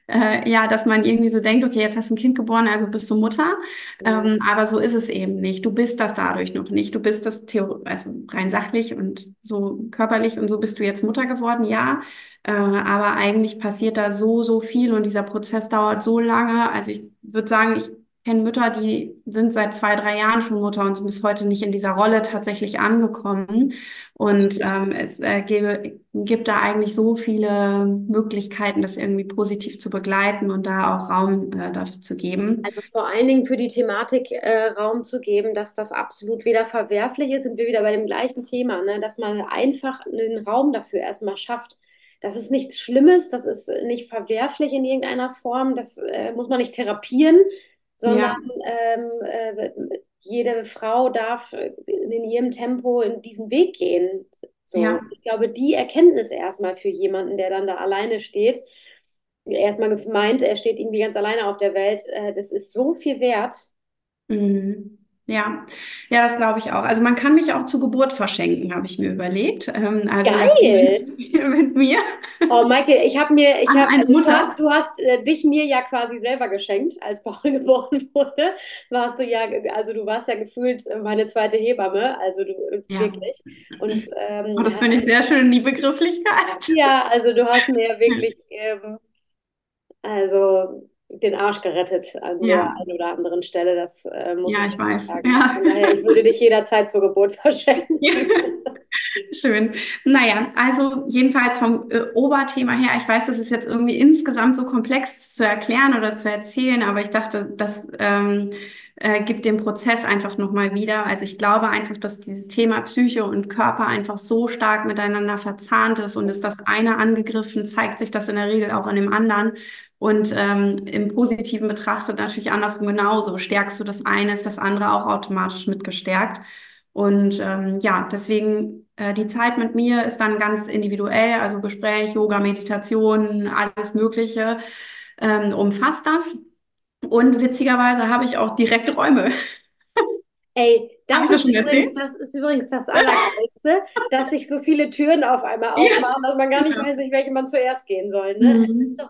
äh, ja, dass man irgendwie so denkt, okay, jetzt hast du ein Kind geboren, also bist du Mutter. Ähm, aber so ist es eben nicht. Du bist das dadurch noch nicht. Du bist das Theo also rein sachlich und so körperlich und so bist du jetzt Mutter geworden, ja. Äh, aber eigentlich passiert da so, so viel und dieser Prozess dauert so lange. Also ich würde sagen, ich kenne Mütter, die sind seit zwei, drei Jahren schon Mutter und sind bis heute nicht in dieser Rolle tatsächlich angekommen. Und ähm, es äh, gäbe, gibt da eigentlich so viele Möglichkeiten, das irgendwie positiv zu begleiten und da auch Raum äh, dafür zu geben. Also vor allen Dingen für die Thematik äh, Raum zu geben, dass das absolut weder verwerflich ist, sind wir wieder bei dem gleichen Thema, ne? Dass man einfach einen Raum dafür erstmal schafft. Das ist nichts Schlimmes, das ist nicht verwerflich in irgendeiner Form, das äh, muss man nicht therapieren, sondern Ja, ähm, äh, jede Frau darf in ihrem Tempo in diesen Weg gehen. So, ja. ich glaube, die Erkenntnis erstmal für jemanden, der dann da alleine steht, erstmal gemeint, er steht irgendwie ganz alleine auf der Welt. Äh, das ist so viel wert. Mhm. Ja, ja, das glaube ich auch. Also man kann mich auch zur Geburt verschenken, habe ich mir überlegt. Ähm, also Geil! [laughs] mit, mir Oh, Michael, ich habe mir, ich habe, also du Mutter. hast, du hast äh, dich mir ja quasi selber geschenkt, als Paul [laughs] geboren wurde. Warst du ja, also du warst ja gefühlt äh, meine zweite Hebamme, also du äh, Ja, wirklich. Und ähm, oh, das finde ich sehr schön, die Begrifflichkeit. ja, also du hast mir ja [laughs] wirklich ähm, also den Arsch gerettet an der Ja, einen oder anderen Stelle, das äh, muss ja, ich ich weiß. sagen. Ja. Daher, ich würde dich jederzeit zur Geburt [laughs] verschenken. Ja. Schön. Naja, also jedenfalls vom äh, Oberthema her, ich weiß, das ist jetzt irgendwie insgesamt so komplex zu erklären oder zu erzählen, aber ich dachte, das ähm, äh, gibt den Prozess einfach nochmal wieder. Also ich glaube einfach, dass dieses Thema Psyche und Körper einfach so stark miteinander verzahnt ist und ist das eine angegriffen, zeigt sich das in der Regel auch an dem anderen. Und ähm, im Positiven betrachtet natürlich andersrum genauso. Stärkst du das eine, ist das andere auch automatisch mitgestärkt. Und ähm, ja, deswegen äh, die Zeit mit mir ist dann ganz individuell, also Gespräch, Yoga, Meditation, alles Mögliche ähm, umfasst das. Und witzigerweise habe ich auch direkte Räume. Ey, das das ist schon übrigens, das ist übrigens das Allergeilste, [laughs] dass sich so viele Türen auf einmal aufmachen, dass man gar nicht ja. weiß, durch welche man zuerst gehen soll, ne? Es ist Mhm. doch,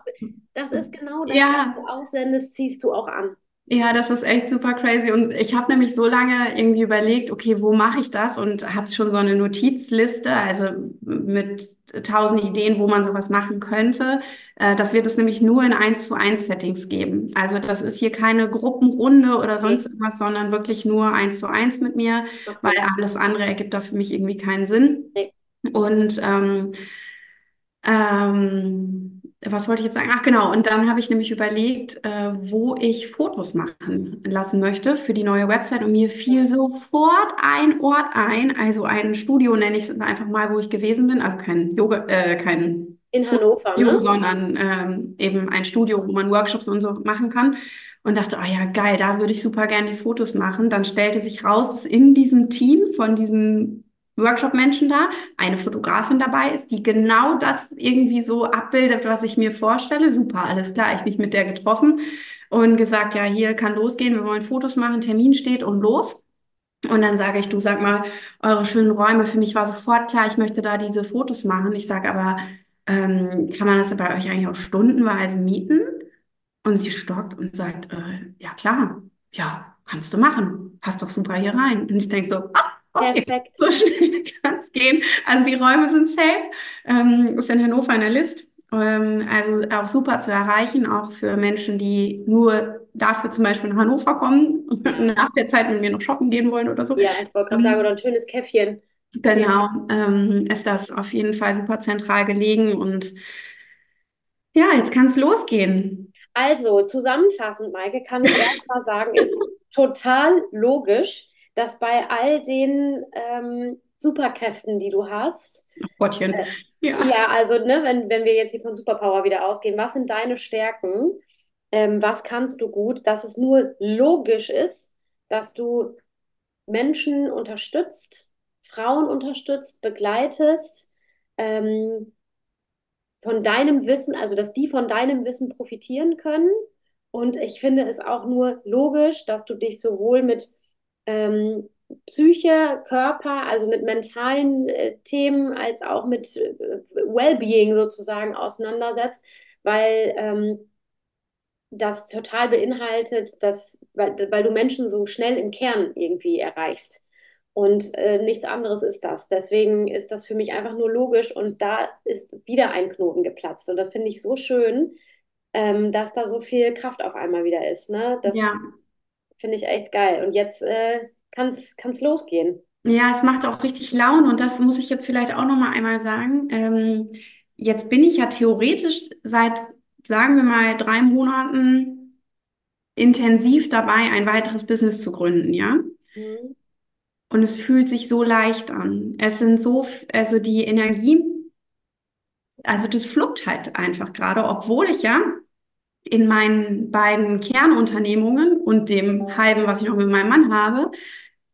das ist genau das, was Ja, du aussendest, ziehst du auch an. Ja, das ist echt super crazy. Und ich habe nämlich so lange irgendwie überlegt, okay, wo mache ich das? Und habe schon so eine Notizliste, also mit tausend Ideen, wo man sowas machen könnte. Äh, das wird es nämlich nur in eins zu eins Settings geben. Also das ist hier keine Gruppenrunde oder sonst irgendwas, sondern wirklich nur eins zu eins mit mir, macht weil alles andere ergibt da für mich irgendwie keinen Sinn. Nee. Und ähm, ähm, was wollte ich jetzt sagen? Ach genau, und dann habe ich nämlich überlegt, äh, wo ich Fotos machen lassen möchte für die neue Website und mir fiel sofort ein Ort ein, also ein Studio nenne ich es einfach mal, wo ich gewesen bin, also kein Yoga, äh, kein In Hannover, Fotostudio, ne? sondern ähm, eben ein Studio, wo man Workshops und so machen kann. Und dachte, oh ja, geil, da würde ich super gerne die Fotos machen. Dann stellte sich raus, dass in diesem Team von diesen Workshop-Menschen da eine Fotografin dabei ist, die genau das irgendwie so abbildet, was ich mir vorstelle. Super, alles klar. Ich mich mit der getroffen und gesagt, ja, hier kann losgehen, wir wollen Fotos machen, Termin steht und los. Und dann sage ich, du sag mal, eure schönen Räume, für mich war sofort klar, ich möchte da diese Fotos machen. Ich sage aber, ähm, kann man das bei euch eigentlich auch stundenweise mieten? Und sie stockt und sagt, äh, ja klar, ja, kannst du machen. Passt doch super hier rein. Und ich denke so, ah, okay, Perfekt. so [laughs] schnell kann es gehen. Also die Räume sind safe. Ähm, ist in Hannover in der List. Ähm, also auch super zu erreichen, auch für Menschen, die nur dafür zum Beispiel nach Hannover kommen und nach der Zeit mit mir noch shoppen gehen wollen oder so. ja, ich wollte gerade sagen, oder ein schönes Käffchen. Genau, ähm, ist das auf jeden Fall super zentral gelegen und ja, jetzt kann es losgehen. Also, zusammenfassend, Maike, kann ich erstmal sagen, ist [laughs] total logisch, dass bei all den ähm, Superkräften, die du hast, Gottchen. äh, Ja, ja, also, ne, wenn, wenn wir jetzt hier von Superpower wieder ausgehen, was sind deine Stärken? Ähm, was kannst du gut? Dass es nur logisch ist, dass du Menschen unterstützt, Frauen unterstützt, begleitest, ähm, von deinem Wissen, also dass die von deinem Wissen profitieren können. Und ich finde es auch nur logisch, dass du dich sowohl mit ähm, Psyche, Körper, also mit mentalen äh, Themen, als auch mit äh, Wellbeing sozusagen auseinandersetzt, weil ähm, das total beinhaltet, dass, weil, weil du Menschen so schnell im Kern irgendwie erreichst. Und äh, nichts anderes ist das. Deswegen ist das für mich einfach nur logisch und da ist wieder ein Knoten geplatzt. Und das finde ich so schön, ähm, dass da so viel Kraft auf einmal wieder ist. Ne? Das ja. Finde ich echt geil. Und jetzt äh, kann es losgehen. Ja, es macht auch richtig Laune und das muss ich jetzt vielleicht auch noch mal einmal sagen. Ähm, jetzt bin ich ja theoretisch seit, sagen wir mal, drei Monaten intensiv dabei, ein weiteres Business zu gründen, ja? Mhm. Und es fühlt sich so leicht an. Es sind so, also die Energie, also das fluppt halt einfach gerade, obwohl ich ja in meinen beiden Kernunternehmungen und dem halben, was ich noch mit meinem Mann habe,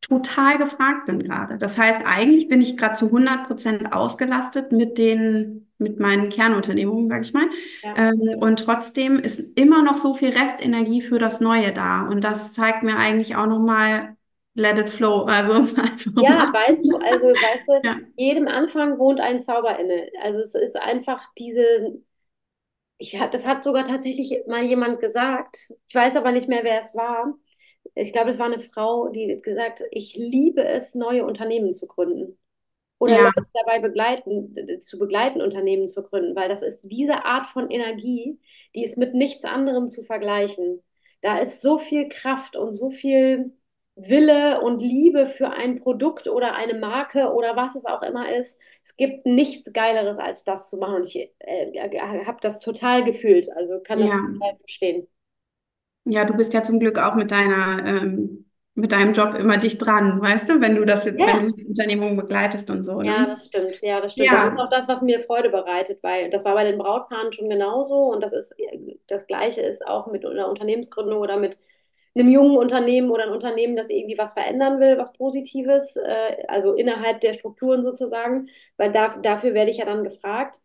total gefragt bin gerade. Das heißt, eigentlich bin ich gerade zu hundert Prozent ausgelastet mit den, mit meinen Kernunternehmungen, sag ich mal. Ja. Ähm, und trotzdem ist immer noch so viel Restenergie für das Neue da. Und das zeigt mir eigentlich auch nochmal, let it flow. Also [laughs] einfach Ja, mal. weißt du, also, weißt du, Ja, jedem Anfang wohnt ein Zauber inne. Also es ist einfach diese, ich, das hat sogar tatsächlich mal jemand gesagt. Ich weiß aber nicht mehr, wer es war. Ich glaube, es war eine Frau, die gesagt, ich liebe es, neue Unternehmen zu gründen. oder Ja, Leute dabei begleiten, zu begleiten, Unternehmen zu gründen, weil das ist diese Art von Energie, die ist mit nichts anderem zu vergleichen. Da ist so viel Kraft und so viel Wille und Liebe für ein Produkt oder eine Marke oder was es auch immer ist. Es gibt nichts Geileres, als das zu machen. Und ich äh, habe das total gefühlt, also kann das ja. total verstehen. Ja, du bist ja zum Glück auch mit deiner, ähm, mit deinem Job immer dicht dran, weißt du, wenn du das jetzt, wenn Ja. du die Unternehmung begleitest und so, Ja, ne? das stimmt. Ja, das stimmt. Das ist Ja. auch das, was mir Freude bereitet, weil das war bei den Brautpaaren schon genauso und das ist das Gleiche ist auch mit einer Unternehmensgründung oder mit einem jungen Unternehmen oder ein Unternehmen, das irgendwie was verändern will, was Positives, äh, also innerhalb der Strukturen sozusagen, weil da, dafür werde ich ja dann gefragt.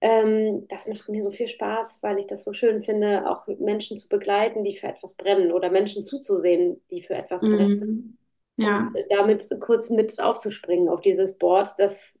Ähm, das macht mir so viel Spaß, weil ich das so schön finde, auch Menschen zu begleiten, die für etwas brennen oder Menschen zuzusehen, die für etwas brennen. Mhm. Und Ja. damit kurz mit aufzuspringen auf dieses Board, das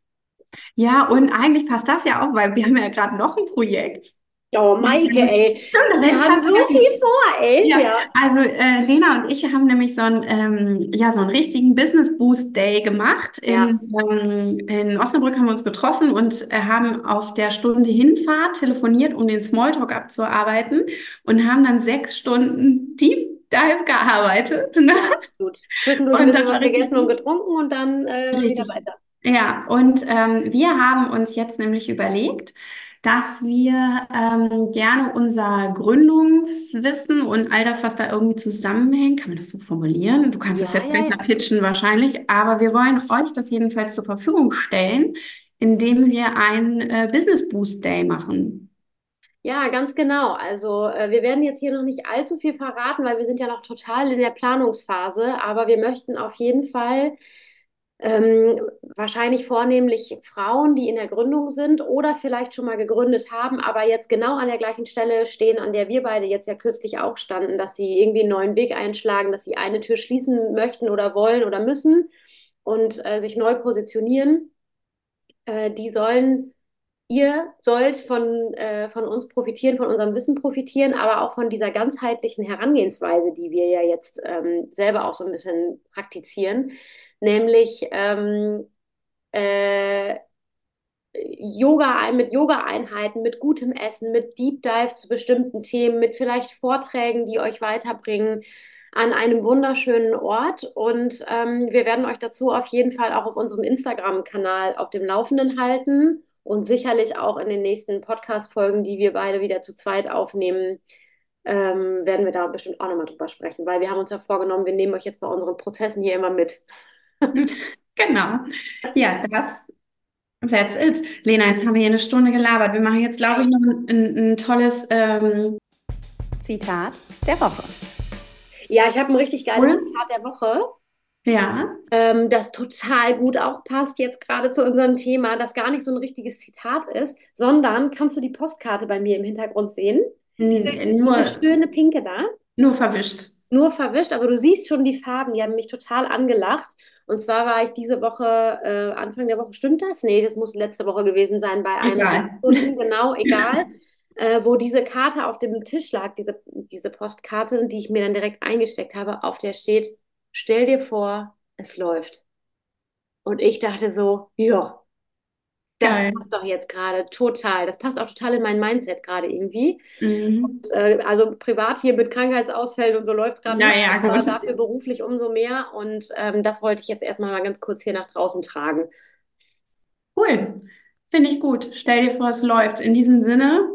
Ja, und eigentlich passt das ja auch, weil wir haben ja gerade noch ein Projekt. Oh, Und Maike, ey. stimmt, Wir haben fast so viel vor, ey. Ja, Ja. also äh, Lena und ich haben nämlich so einen, ähm, ja, so einen richtigen Business Boost Day gemacht. Ja. In, ähm, in Osnabrück haben wir uns getroffen und äh, haben auf der Stunde Hinfahrt telefoniert, um den Smalltalk abzuarbeiten und haben dann sechs Stunden Deep Dive gearbeitet. Ne? Absolut. Zwischendurch Und das war gegessen und gut. getrunken und dann äh, wieder weiter. Ja, und ähm, wir haben uns jetzt nämlich überlegt, dass wir ähm, gerne unser Gründungswissen und all das, was da irgendwie zusammenhängt, kann man das so formulieren? Du kannst das Ja, jetzt ja, besser ja. pitchen wahrscheinlich, aber wir wollen euch das jedenfalls zur Verfügung stellen, indem wir einen äh, Business Boost Day machen. Ja, ganz genau. Also äh, wir werden jetzt hier noch nicht allzu viel verraten, weil wir sind ja noch total in der Planungsphase, aber wir möchten auf jeden Fall ähm, wahrscheinlich vornehmlich Frauen, die in der Gründung sind oder vielleicht schon mal gegründet haben, aber jetzt genau an der gleichen Stelle stehen, an der wir beide jetzt ja kürzlich auch standen, dass sie irgendwie einen neuen Weg einschlagen, dass sie eine Tür schließen möchten oder wollen oder müssen und äh, sich neu positionieren. Äh, die sollen, ihr sollt von, äh, von uns profitieren, von unserem Wissen profitieren, aber auch von dieser ganzheitlichen Herangehensweise, die wir ja jetzt ähm, selber auch so ein bisschen praktizieren, nämlich ähm, äh, Yoga mit Yoga-Einheiten, mit gutem Essen, mit Deep Dive zu bestimmten Themen, mit vielleicht Vorträgen, die euch weiterbringen an einem wunderschönen Ort. Und ähm, wir werden euch dazu auf jeden Fall auch auf unserem Instagram-Kanal auf dem Laufenden halten und sicherlich auch in den nächsten Podcast-Folgen, die wir beide wieder zu zweit aufnehmen, ähm, werden wir da bestimmt auch nochmal drüber sprechen, weil wir haben uns ja vorgenommen, wir nehmen euch jetzt bei unseren Prozessen hier immer mit. [laughs] Genau. Ja, das, that's it. Lena, jetzt haben wir hier eine Stunde gelabert. Wir machen jetzt, glaube ich, noch ein, ein, ein tolles ähm, Zitat der Woche. Ja, ich habe ein richtig geiles Cool. Zitat der Woche. Ja. ähm, das total gut auch passt jetzt gerade zu unserem Thema, das gar nicht so ein richtiges Zitat ist, sondern kannst du die Postkarte bei mir im Hintergrund sehen? N- Diese Nur, schöne pinke da, nur verwischt. nur verwischt, aber du siehst schon die Farben, die haben mich total angelacht. Und zwar war ich diese Woche, äh, Anfang der Woche, stimmt das? Nee, das muss letzte Woche gewesen sein, bei einem Egal. Kunden, genau, egal, äh, wo diese Karte auf dem Tisch lag, diese, diese Postkarte, die ich mir dann direkt eingesteckt habe, auf der steht, stell dir vor, es läuft. Und ich dachte so, ja, das Geil. passt doch jetzt gerade total. Das passt auch total in mein Mindset gerade irgendwie. Mhm. Äh, also privat hier mit Krankheitsausfällen und so läuft es gerade nicht, ja, aber gut. dafür beruflich umso mehr. Und ähm, das wollte ich jetzt erstmal mal ganz kurz hier nach draußen tragen. Cool. Finde ich gut. Stell dir vor, es läuft. In diesem Sinne,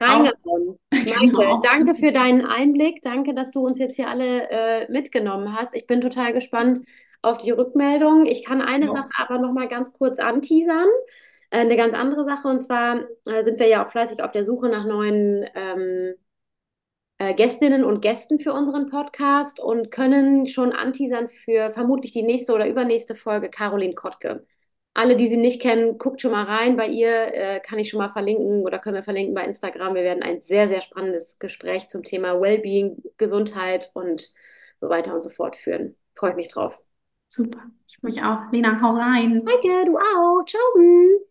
Reingehauen. [laughs] Genau. danke für deinen Einblick. Danke, dass du uns jetzt hier alle äh, mitgenommen hast. Ich bin total gespannt auf die Rückmeldung. Ich kann eine Ja. Sache aber noch mal ganz kurz anteasern. Äh, eine ganz andere Sache. Und zwar äh, sind wir ja auch fleißig auf der Suche nach neuen ähm, äh, Gästinnen und Gästen für unseren Podcast und können schon anteasern für vermutlich die nächste oder übernächste Folge Caroline Kottke. Alle, die sie nicht kennen, guckt schon mal rein. Bei ihr äh, kann ich schon mal verlinken oder können wir verlinken bei Instagram. Wir werden ein sehr, sehr spannendes Gespräch zum Thema Wellbeing, Gesundheit und so weiter und so fort führen. Freue ich mich drauf. Super. Ich mich auch. Lena, hau rein. Danke, du auch. Tschaußen.